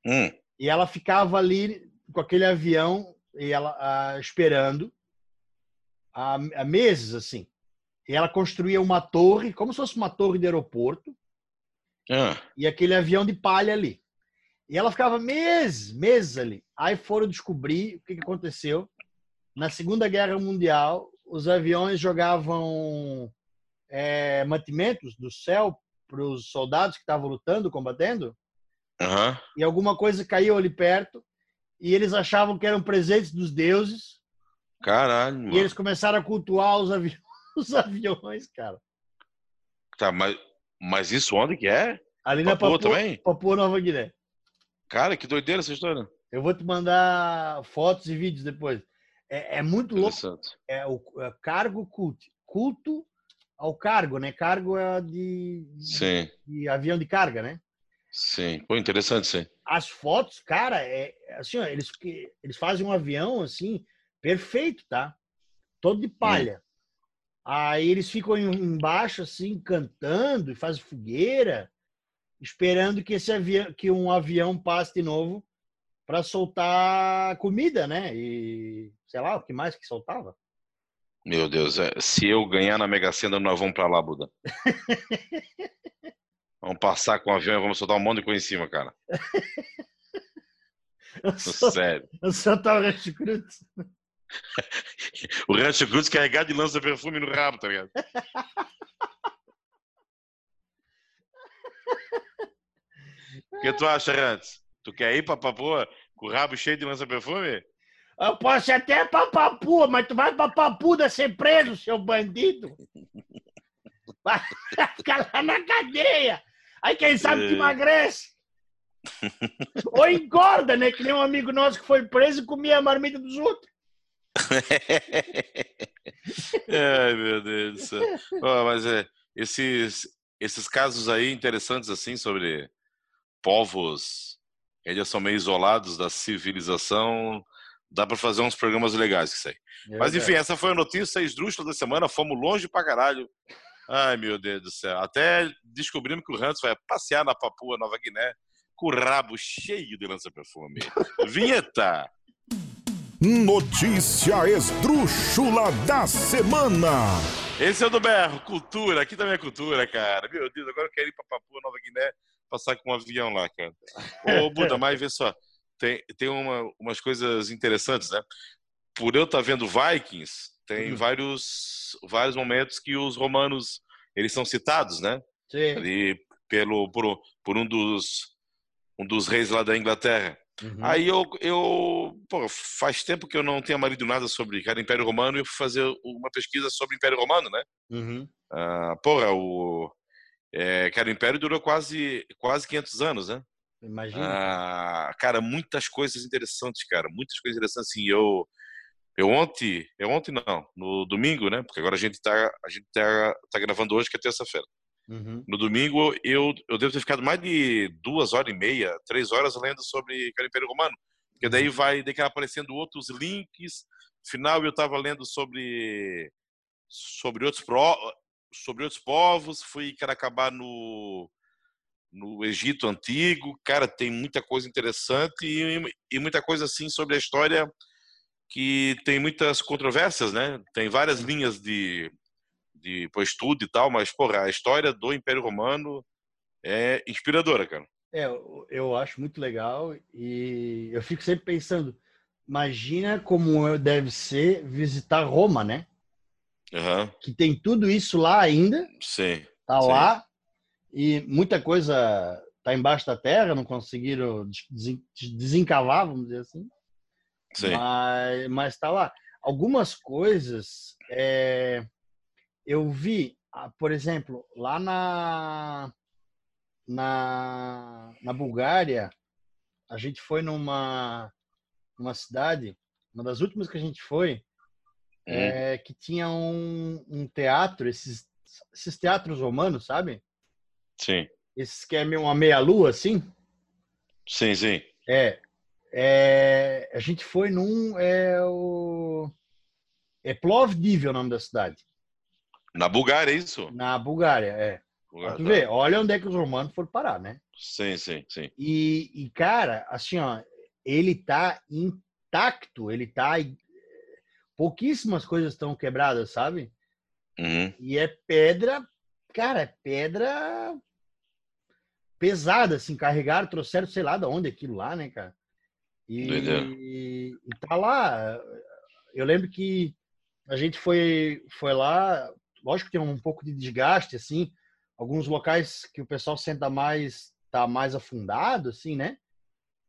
Hum, e ela ficava ali com aquele avião e ela ah, esperando há, há meses assim. E ela construía uma torre como se fosse uma torre de aeroporto. Ah, e aquele avião de palha ali. E ela ficava meses meses ali. Aí foram descobrir o que, que aconteceu. Na Segunda Guerra Mundial os aviões jogavam é, mantimentos do céu para os soldados que estavam lutando combatendo. Aham. e alguma coisa caiu ali perto. E eles achavam que eram presentes dos deuses Caralho, e mano. eles começaram a cultuar os, avi... os aviões, cara. Tá, mas, mas isso onde que é? Ali na Papua Papua, também? Papua Nova Guiné. Cara, que doideira essa história. Eu vou te mandar fotos e vídeos depois. É, é muito louco. É o é cargo culto. Culto ao cargo, né? Cargo é de, Sim, de avião de carga, né? sim. Pô, interessante sim. as fotos, cara, é assim, ó, eles eles fazem um avião assim perfeito, tá? Todo de palha. Aí eles ficam em- embaixo assim cantando e fazem fogueira, esperando que esse avião, que um avião passe de novo para soltar comida, né? E sei lá o que mais que soltava. Meu Deus, é, se eu ganhar na Mega Sena, nós vamos pra lá, Buda. vamos passar com o avião e vamos soltar um monte de coisa em cima, cara. Sério. Soltar o Rancho Cruz. O Rancho Cruz carregado de lança-perfume no rabo, tá ligado? O que tu acha, Rantes? Tu quer ir pra Papua com o rabo cheio de lança-perfume? Eu posso ir até pra Papua, mas tu vai pra Papuda ser preso, seu bandido. Vai ficar lá na cadeia. Aí quem sabe te É. emagrece. Ou engorda, né? Que nem um amigo nosso que foi preso e comia a marmita dos outros. Ai, meu Deus do céu. Oh, mas é, esses, esses casos aí interessantes, assim, sobre povos, eles são meio isolados da civilização, dá para fazer uns programas legais que sei. É mas enfim, essa foi a notícia esdrúxula da semana, fomos longe pra caralho. Ai, meu Deus do céu. Até descobrimos que o Hans vai passear na Papua Nova Guiné com o rabo cheio de lança-perfume. Vinheta! Notícia esdrúxula da semana. Esse é o do Berro, cultura. Aqui também é cultura, cara. Meu Deus, agora eu quero ir pra Papua Nova Guiné, passar com um avião lá, cara. Ô, Buda, mas vê só. Tem, tem uma, umas coisas interessantes, né? Por eu estar tá vendo Vikings, tem uhum. vários, vários momentos que os romanos eles são citados, né? Sim. Ali pelo, por, por um, dos, um dos reis lá da Inglaterra. Uhum. Aí eu, eu pô, faz tempo que eu não tenho marido nada sobre cara, Império Romano e eu fui fazer uma pesquisa sobre Império Romano, né? Uhum. Ah, porra, o é, cara, o Império durou quase quase 500 anos, né? Imagina. Ah, cara, muitas coisas interessantes, cara, muitas coisas interessantes. Assim, eu eu ontem, eu ontem não, no domingo, né? Porque agora a gente tá a gente tá, tá gravando hoje que é terça-feira. Uhum. No domingo, eu, eu devo ter ficado mais de duas horas e meia, três horas lendo sobre o Império Romano. Porque daí uhum. vai daí aparecendo outros links. No final, eu estava lendo sobre, sobre, outros pro, sobre outros povos. Fui quero acabar no, no Egito Antigo. Cara, tem muita coisa interessante e, e muita coisa assim sobre a história que tem muitas controvérsias, né? Tem várias linhas de, de pô, estudo e tal, mas, porra, a história do Império Romano é inspiradora, cara. É, eu acho muito legal e eu fico sempre pensando, imagina como deve ser visitar Roma, né? Uhum. Que tem tudo isso lá ainda. Sim. Tá sim. lá e muita coisa tá embaixo da terra, não conseguiram desencavar, vamos dizer assim. Sim. Mas, mas tá lá. Algumas coisas é, eu vi, ah, por exemplo, lá na, na, na Bulgária, a gente foi numa, numa cidade, uma das últimas que a gente foi, hum. é, que tinha um, um teatro, esses, esses teatros romanos, sabe? Sim. Esses que é uma meia-lua, assim? Sim, sim. É, é, a gente foi num. É, o, é Plovdiv é o nome da cidade. Na Bulgária, é isso? Na Bulgária, é. Bulgária, tu tá. vê, olha onde é que os romanos foram parar, né? Sim, sim, sim. E, e cara, assim, ó, ele tá intacto, ele tá. Pouquíssimas coisas estão quebradas, sabe? Uhum. E é pedra, cara, é pedra pesada, assim, carregaram, trouxeram, sei lá de onde aquilo lá, né, cara? E, e, e tá lá. Eu lembro que a gente foi, foi lá, lógico que tem um pouco de desgaste, assim, alguns locais que o pessoal senta mais, tá mais afundado, assim, né?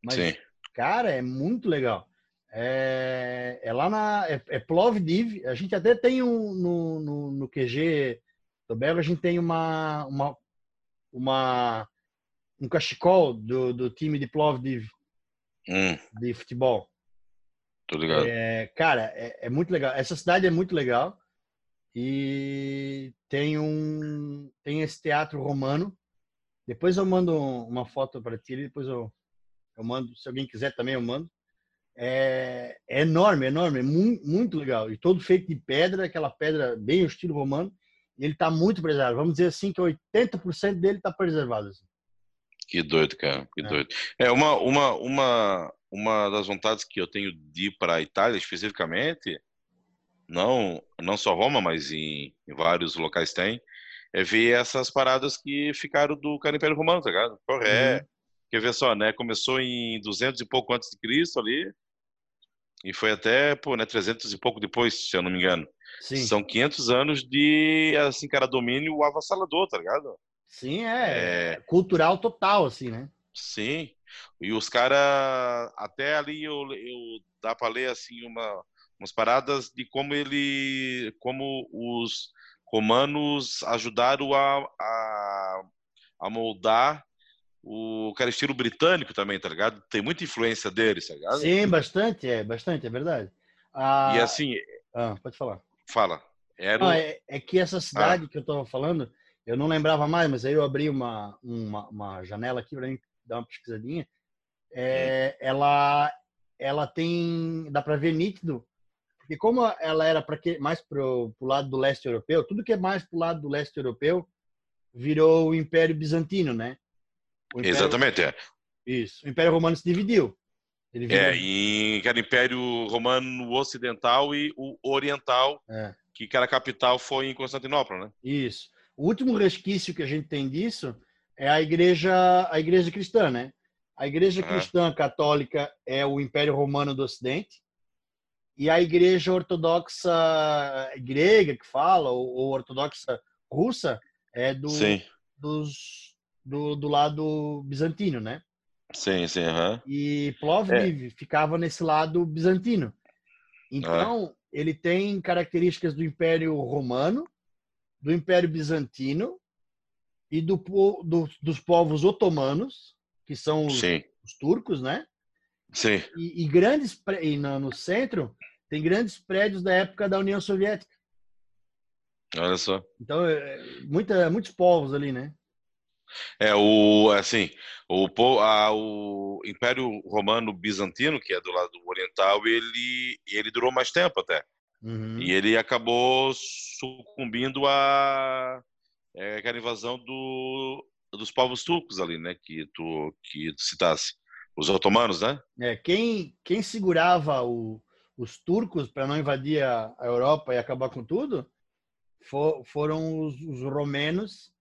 Mas, Sim. cara, é muito legal. É, é lá na é, é Plovdiv, a gente até tem um no, no, no QG do Belo, a gente tem uma, uma, uma um cachecol do, do time de Plovdiv hum. de futebol. Tô ligado. É, cara, é, é, muito legal. Essa cidade é muito legal. E tem um tem esse teatro romano. Depois eu mando uma foto para ti, depois eu, eu mando, se alguém quiser também eu mando. É, é enorme, enorme, é muito, muito legal. E todo feito de pedra, aquela pedra bem o estilo romano. Ele está muito preservado. Vamos dizer assim que 80% dele está preservado. Assim. Que doido, cara, que é. doido. É uma, uma, uma, uma das vontades que eu tenho de ir para a Itália especificamente não não só Roma, mas em, em, vários locais tem, é ver essas paradas que ficaram do cara Império Romano, tá ligado? Porra, é, uhum. quer ver só, né? Começou em 200 e pouco antes de Cristo ali, e foi até, pô, né, 300 e pouco depois, se eu não me engano. Sim. São 500 anos de, assim, cara, domínio avassalador, tá ligado? Sim, é, é... cultural total, assim, né? Sim, e os caras, até ali eu, eu dá para ler, assim, uma umas paradas de como ele, como os romanos ajudaram a, a, a moldar o cara estilo britânico também, tá ligado? Tem muita influência deles, tá ligado? Sim, bastante, é, bastante, é verdade. Ah, E assim, ah, pode falar. fala. Era Não, é, é que essa cidade Ah. que eu estava falando, eu não lembrava mais, mas aí eu abri uma, uma, uma janela aqui para mim dar uma pesquisadinha. É, ela, ela tem, dá para ver nítido, porque como ela era para que mais pro, pro lado do leste europeu, tudo que é mais pro lado do leste europeu virou o Império Bizantino, né? O Império- Exatamente, é. Isso. O Império Romano se dividiu. Ele virou, É, em que era Império Romano Ocidental e o Oriental, É. que era a capital foi em Constantinopla, né? Isso. O último resquício que a gente tem disso é a igreja, a igreja cristã, né? A igreja cristã católica é o Império Romano do Ocidente e a igreja ortodoxa grega que fala ou, ou ortodoxa russa é do dos do, do lado bizantino, né? sim, sim. E Plovdiv ficava nesse lado bizantino. Então, ele tem características do Império Romano, do Império Bizantino e do, do- dos povos otomanos, que são os, os turcos, né? Sim. E, e grandes e no, no centro tem grandes prédios da época da União Soviética. Olha só. Então, é, muita, muitos povos ali, né? É o assim, o, a- o Império Romano Bizantino, que é do lado oriental, ele ele durou mais tempo até. Uhum. E ele acabou sucumbindo à é, aquela invasão do, dos povos turcos ali, né? Que tu, que tu citasse. Os otomanos, né? É, quem, quem segurava o- os turcos para não invadir a, a Europa e acabar com tudo fo- foram os, os romenos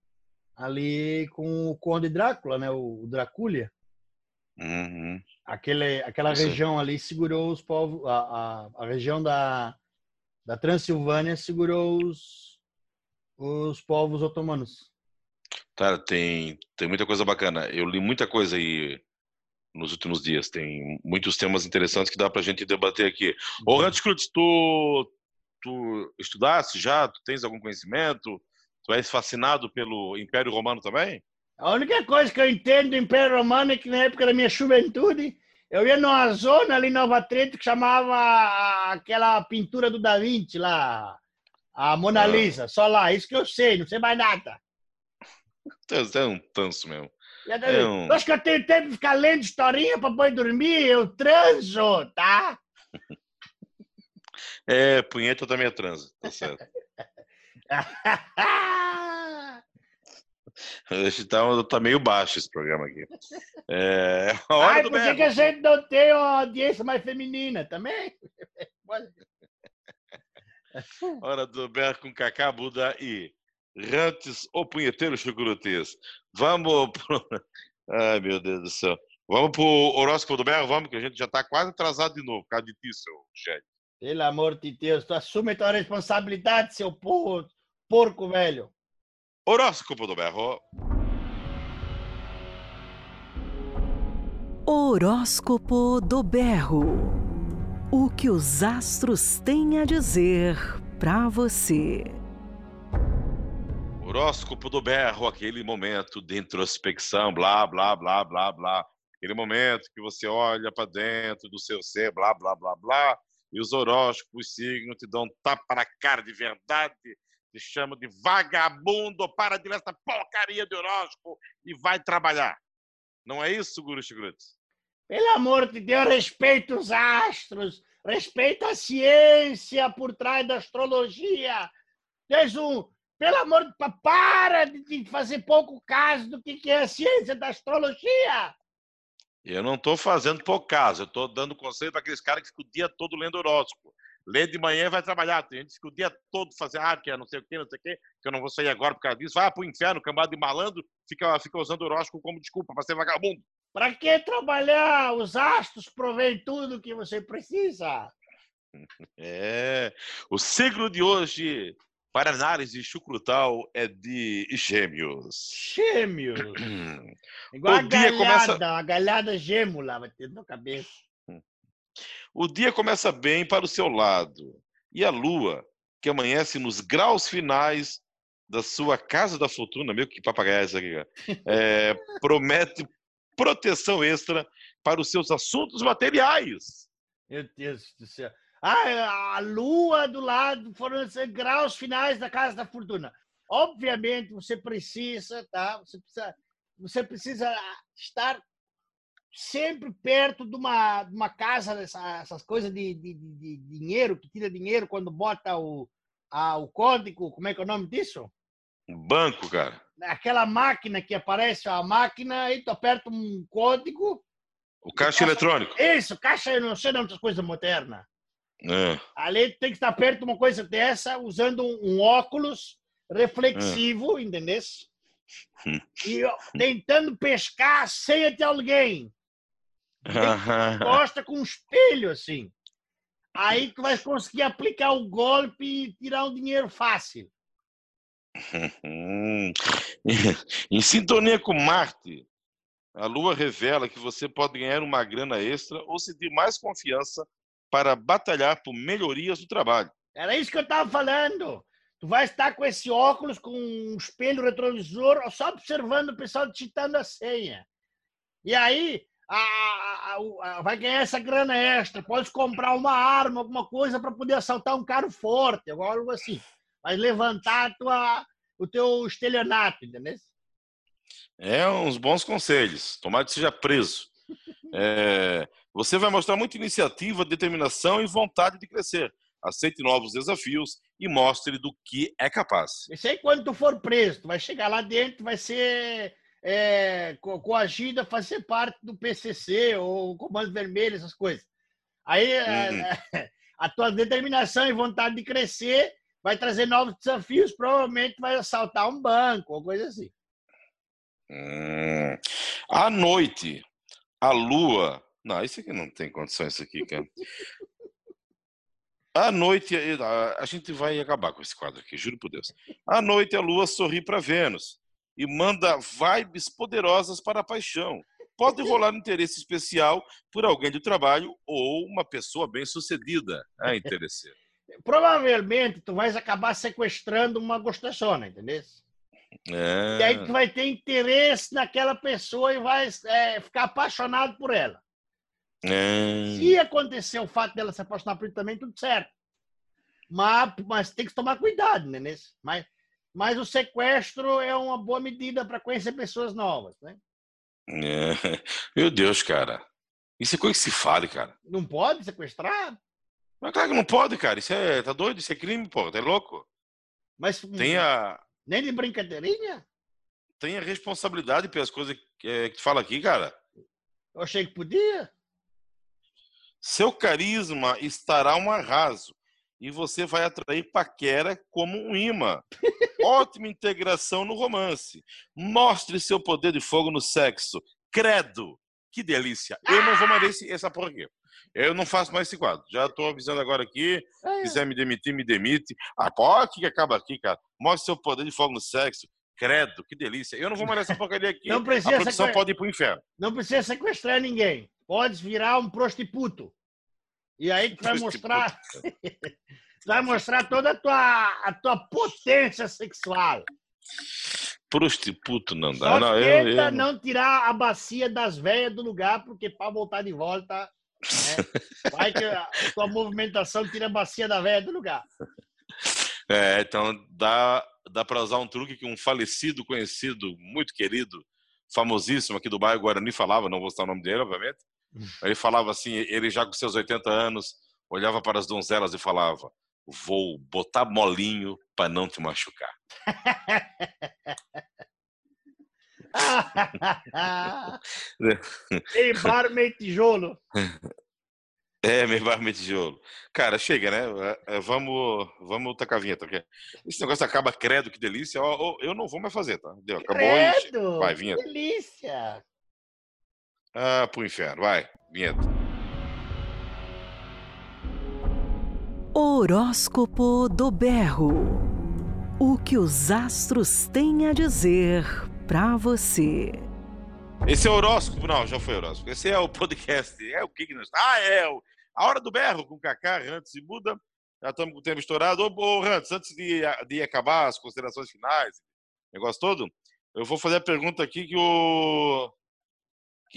ali com o Conde Drácula, né? O, o Dracúlia. Uhum. Aquele, aquela Isso. região ali segurou os povos, a, a, a região da, da Transilvânia segurou os, os povos otomanos. Cara, tem, tem muita coisa bacana. Eu li muita coisa aí nos últimos dias. Tem muitos temas interessantes que dá pra gente debater aqui. Ô, Hans Krutz, tu, tu estudaste já? Tu tens algum conhecimento? Tu és fascinado pelo Império Romano também? A única coisa que eu entendo do Império Romano é que na época da minha juventude eu ia numa zona ali em Nova Trento que chamava aquela pintura do Da Vinci lá, a Mona Ah. Lisa, só lá, isso que eu sei, não sei mais nada. Tu é um tanso mesmo. Tá É um- Acho que eu tenho tempo de ficar lendo historinha para depois dormir, eu transo, tá? É, punheta também é transa, tá certo. Tá, tá meio baixo esse programa aqui. É, a hora Ai, do por que a gente não tem uma audiência mais feminina também? Hora do berro com Cacá, Buda e Rantes, o punheteiro chucurutês. Vamos pro... Ai, meu Deus do céu. Vamos pro horóscopo do berro? Vamos, que a gente já tá quase atrasado de novo, por causa de ti, seu chefe. Pelo amor de Deus, tu assume tua responsabilidade, seu porco, porco velho. Horóscopo do berro. Horóscopo do Berro. O que os astros têm a dizer para você. Horóscopo do berro, aquele momento de introspecção, blá, blá, blá, blá, blá. Aquele momento que você olha para dentro do seu ser, blá, blá, blá, blá. E os horóscopos, os signos te dão um tapa na cara de verdade, te chamam de vagabundo, para de ler essa porcaria de horóscopo e vai trabalhar. Não é isso, Guru Chigrutz? Pelo amor de Deus, respeita os astros, respeita a ciência por trás da astrologia. Tens um. Pelo amor de Deus, para de fazer pouco caso do que é a ciência da astrologia. Eu não estou fazendo por caso, eu estou dando conselho para aqueles caras que ficam o dia todo lendo horóscopo. Lê de manhã e vai trabalhar. Tem gente que fica o dia todo fazendo, ah, que é não sei o que, não sei o que, que eu não vou sair agora por causa disso. Vai pro inferno, cambado de malandro, fica, fica usando horóscopo como desculpa para ser vagabundo. Para que trabalhar? Os astros provêm tudo que você precisa. É. O signo de hoje, para análise chucrutal, é de gêmeos. Gêmeos. Igual O a dia galhada, começa- a galhada gêmula vai ter na cabeça. O dia começa bem para o seu lado. E a lua, que amanhece nos graus finais da sua casa da fortuna, meio que papagaio isso aqui, cara, é, promete proteção extra para os seus assuntos materiais. Meu Deus do céu. Ah, a lua do lado foram os graus finais da casa da fortuna. Obviamente, você precisa, tá? Você precisa, você precisa estar sempre perto de uma, de uma casa, essa, essas coisas de, de, de, dinheiro, que tira dinheiro quando bota o, a, o código, como é que é o nome disso? Banco, cara. Aquela máquina que aparece, a máquina, aí tu aperta um código. O caixa eletrônico. Isso, caixa, não sei não, outras coisas modernas. É. Ali tem que estar perto de uma coisa dessa, usando um, um óculos reflexivo, é. entendeu? Hum. E tentando pescar sem ter alguém. Gosta com um espelho assim. Aí tu vai conseguir aplicar o golpe e tirar um dinheiro fácil. em sintonia com Marte, a Lua revela que você pode ganhar uma grana extra ou sentir mais confiança para batalhar por melhorias do trabalho. Era isso que eu estava falando. Tu vai estar com esse óculos, com um espelho retrovisor, só observando o pessoal digitando a senha. E aí, a, a, a, vai ganhar essa grana extra. Pode comprar uma arma, alguma coisa para poder assaltar um carro forte, algo assim. Vai levantar tua, o teu estelionato, entendeu? É uns bons conselhos. Tomara que seja preso. É, você vai mostrar muita iniciativa, determinação e vontade de crescer. Aceite novos desafios e mostre do que é capaz. Isso aí quando tu for preso, tu vai chegar lá dentro, vai ser é, coagida a fazer parte do PCC ou Comando Vermelho, essas coisas. Aí uhum. a tua determinação e vontade de crescer vai trazer novos desafios, provavelmente vai assaltar um banco ou coisa assim. Hum. À noite, a lua não, isso aqui não tem condição, isso aqui, cara. À noite, a gente vai acabar com esse quadro aqui, juro por Deus. À noite, a lua sorri para Vênus e manda vibes poderosas para a paixão. Pode rolar um interesse especial por alguém do trabalho ou uma pessoa bem-sucedida a interesseiro. Provavelmente, tu vais acabar sequestrando uma gostosona, entendeu? É... E aí tu vai ter interesse naquela pessoa e vai é, ficar apaixonado por ela. É... Se acontecer o fato dela se apaixonar por ele também, tudo certo. Mas, mas tem que tomar cuidado, né? Mas, mas o sequestro é uma boa medida para conhecer pessoas novas, né? É. Meu Deus, cara. Isso é coisa que se fale, cara. Não pode sequestrar? Mas claro que não pode, cara. Isso é. Tá doido? Isso é crime, pô. Tá louco? Mas. Tem a. Nem de brincadeirinha? Tem a responsabilidade pelas coisas que, é, que tu fala aqui, cara. Eu achei que podia. Seu carisma estará um arraso e você vai atrair paquera como um imã. Ótima integração no romance. Mostre seu poder de fogo no sexo. Credo! Que delícia! Eu não vou mais esse, essa porra aqui. Eu não faço mais esse quadro. Já estou avisando agora aqui. Se quiser me demitir, me demite. Ah, pode que acaba aqui, cara. Mostre seu poder de fogo no sexo. Credo, que delícia. Eu não vou mais nessa porcaria aqui. Não precisa a produção sequest... pode ir pro inferno. Não precisa sequestrar ninguém. Pode virar um prostituto. E aí tu vai mostrar, vai mostrar toda a tua, a tua potência sexual. Prostituto não dá. Só não, tenta eu, eu... não tirar a bacia das velhas do lugar, porque para voltar de volta, né, vai que a tua movimentação tira a bacia da velha do lugar. É, então dá, dá para usar um truque que um falecido conhecido, muito querido, famosíssimo aqui do bairro Guarani falava, não vou citar o nome dele, obviamente, ele falava assim, ele já com seus 80 anos, olhava para as donzelas e falava: "Vou botar molinho para não te machucar". Ei, bar meio tijolo. É, meio bar meio tijolo. Cara, chega, né? É, é, vamos, vamos tacar a vinheta. Esse negócio acaba credo, que delícia. Eu não vou mais fazer, tá? Acabou. Credo, Vai, vinheta. delícia. Ah, pro inferno. Vai, vinheta. Horóscopo do Berro. O que os astros têm a dizer para você. Esse é o horóscopo, não, já foi horóscopo. Esse é o podcast. É o que nós. Ah, é o a hora do berro com o Kaká, antes e muda. Já estamos com o tempo estourado. Ô, ô Rantes, antes de, de acabar as considerações finais, negócio todo, eu vou fazer a pergunta aqui que o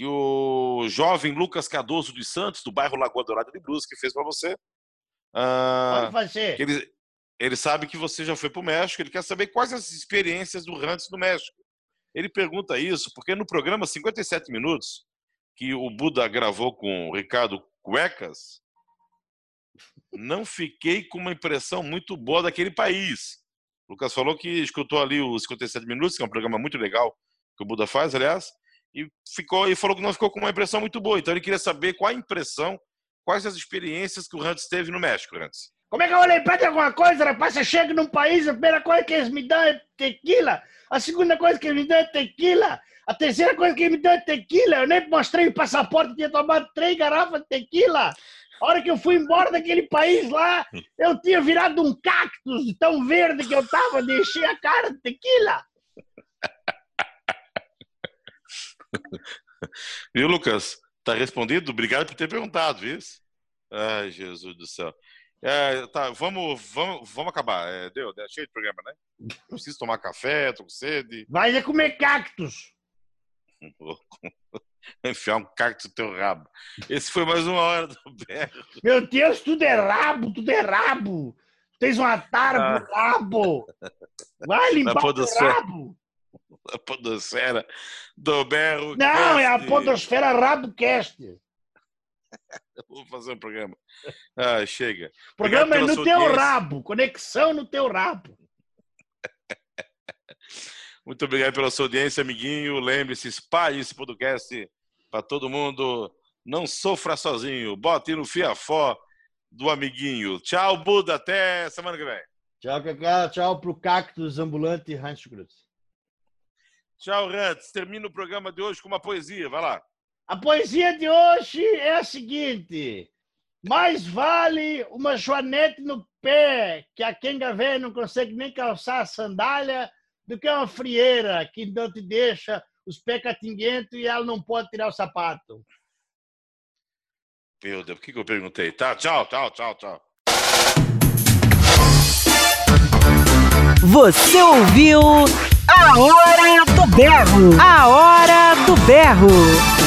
que o jovem Lucas Cardoso dos Santos, do bairro Lagoa Dourada de Brusque, fez para você. Ah, Pode fazer. Ele, ele sabe que você já foi para o México, ele quer saber quais as experiências do Rantes no México. Ele pergunta isso porque no programa 57 Minutos, que o Buda gravou com o Ricardo Cuecas, não fiquei com uma impressão muito boa daquele país. O Lucas falou que escutou ali os 57 Minutos, que é um programa muito legal que o Buda faz, aliás, e ficou e falou que não ficou com uma impressão muito boa. Então ele queria saber qual a impressão, quais as experiências que o Rantes teve no México, Rantes. Como é que eu vou lembrar de alguma coisa, rapaz? Você chega num país, a primeira coisa que eles me dão é tequila. A segunda coisa que eles me dão é tequila. A terceira coisa que eles me dão é tequila. Eu nem mostrei o passaporte, tinha tomado três garrafas de tequila. A hora que eu fui embora daquele país lá, eu tinha virado um cactus tão verde que eu tava, deixei a cara de tequila. Viu, Lucas? Tá respondido? Obrigado por ter perguntado, viu? Ai, Jesus do céu. É, tá, vamos, vamos, vamos acabar. É, deu, deu, cheio de programa, né? Preciso tomar café, tô com sede. Vai é comer cactus. Enfiar um cactus no teu rabo. Esse foi mais uma hora do berro. Meu Deus, tudo é rabo, tudo é rabo. Tens uma tara ah. pro rabo. Vai limpar o rabo. A podosfera do berro. Não, é a podosfera rabocast. Vou fazer um programa. Ah, chega. Programa é no teu audiência. rabo. Conexão no teu rabo. Muito obrigado pela sua audiência, amiguinho. Lembre-se, espalhe esse podcast para todo mundo. Não sofra sozinho. Bote no fiafó do amiguinho. Tchau, Buda. Até semana que vem. Tchau, Cacá. Tchau pro Cactus Ambulante Rancho Cruz. Tchau, Rantz. Termina o programa de hoje com uma poesia. Vai lá. A poesia de hoje é a seguinte: mais vale uma joanete no pé que a quenga velha não consegue nem calçar a sandália do que uma frieira que não te deixa os pés catinguentos e ela não pode tirar o sapato. Meu Deus, por que, que eu perguntei? Tá, tchau, tchau, tchau, tchau. Você ouviu a Hora do Berro. A Hora do Berro.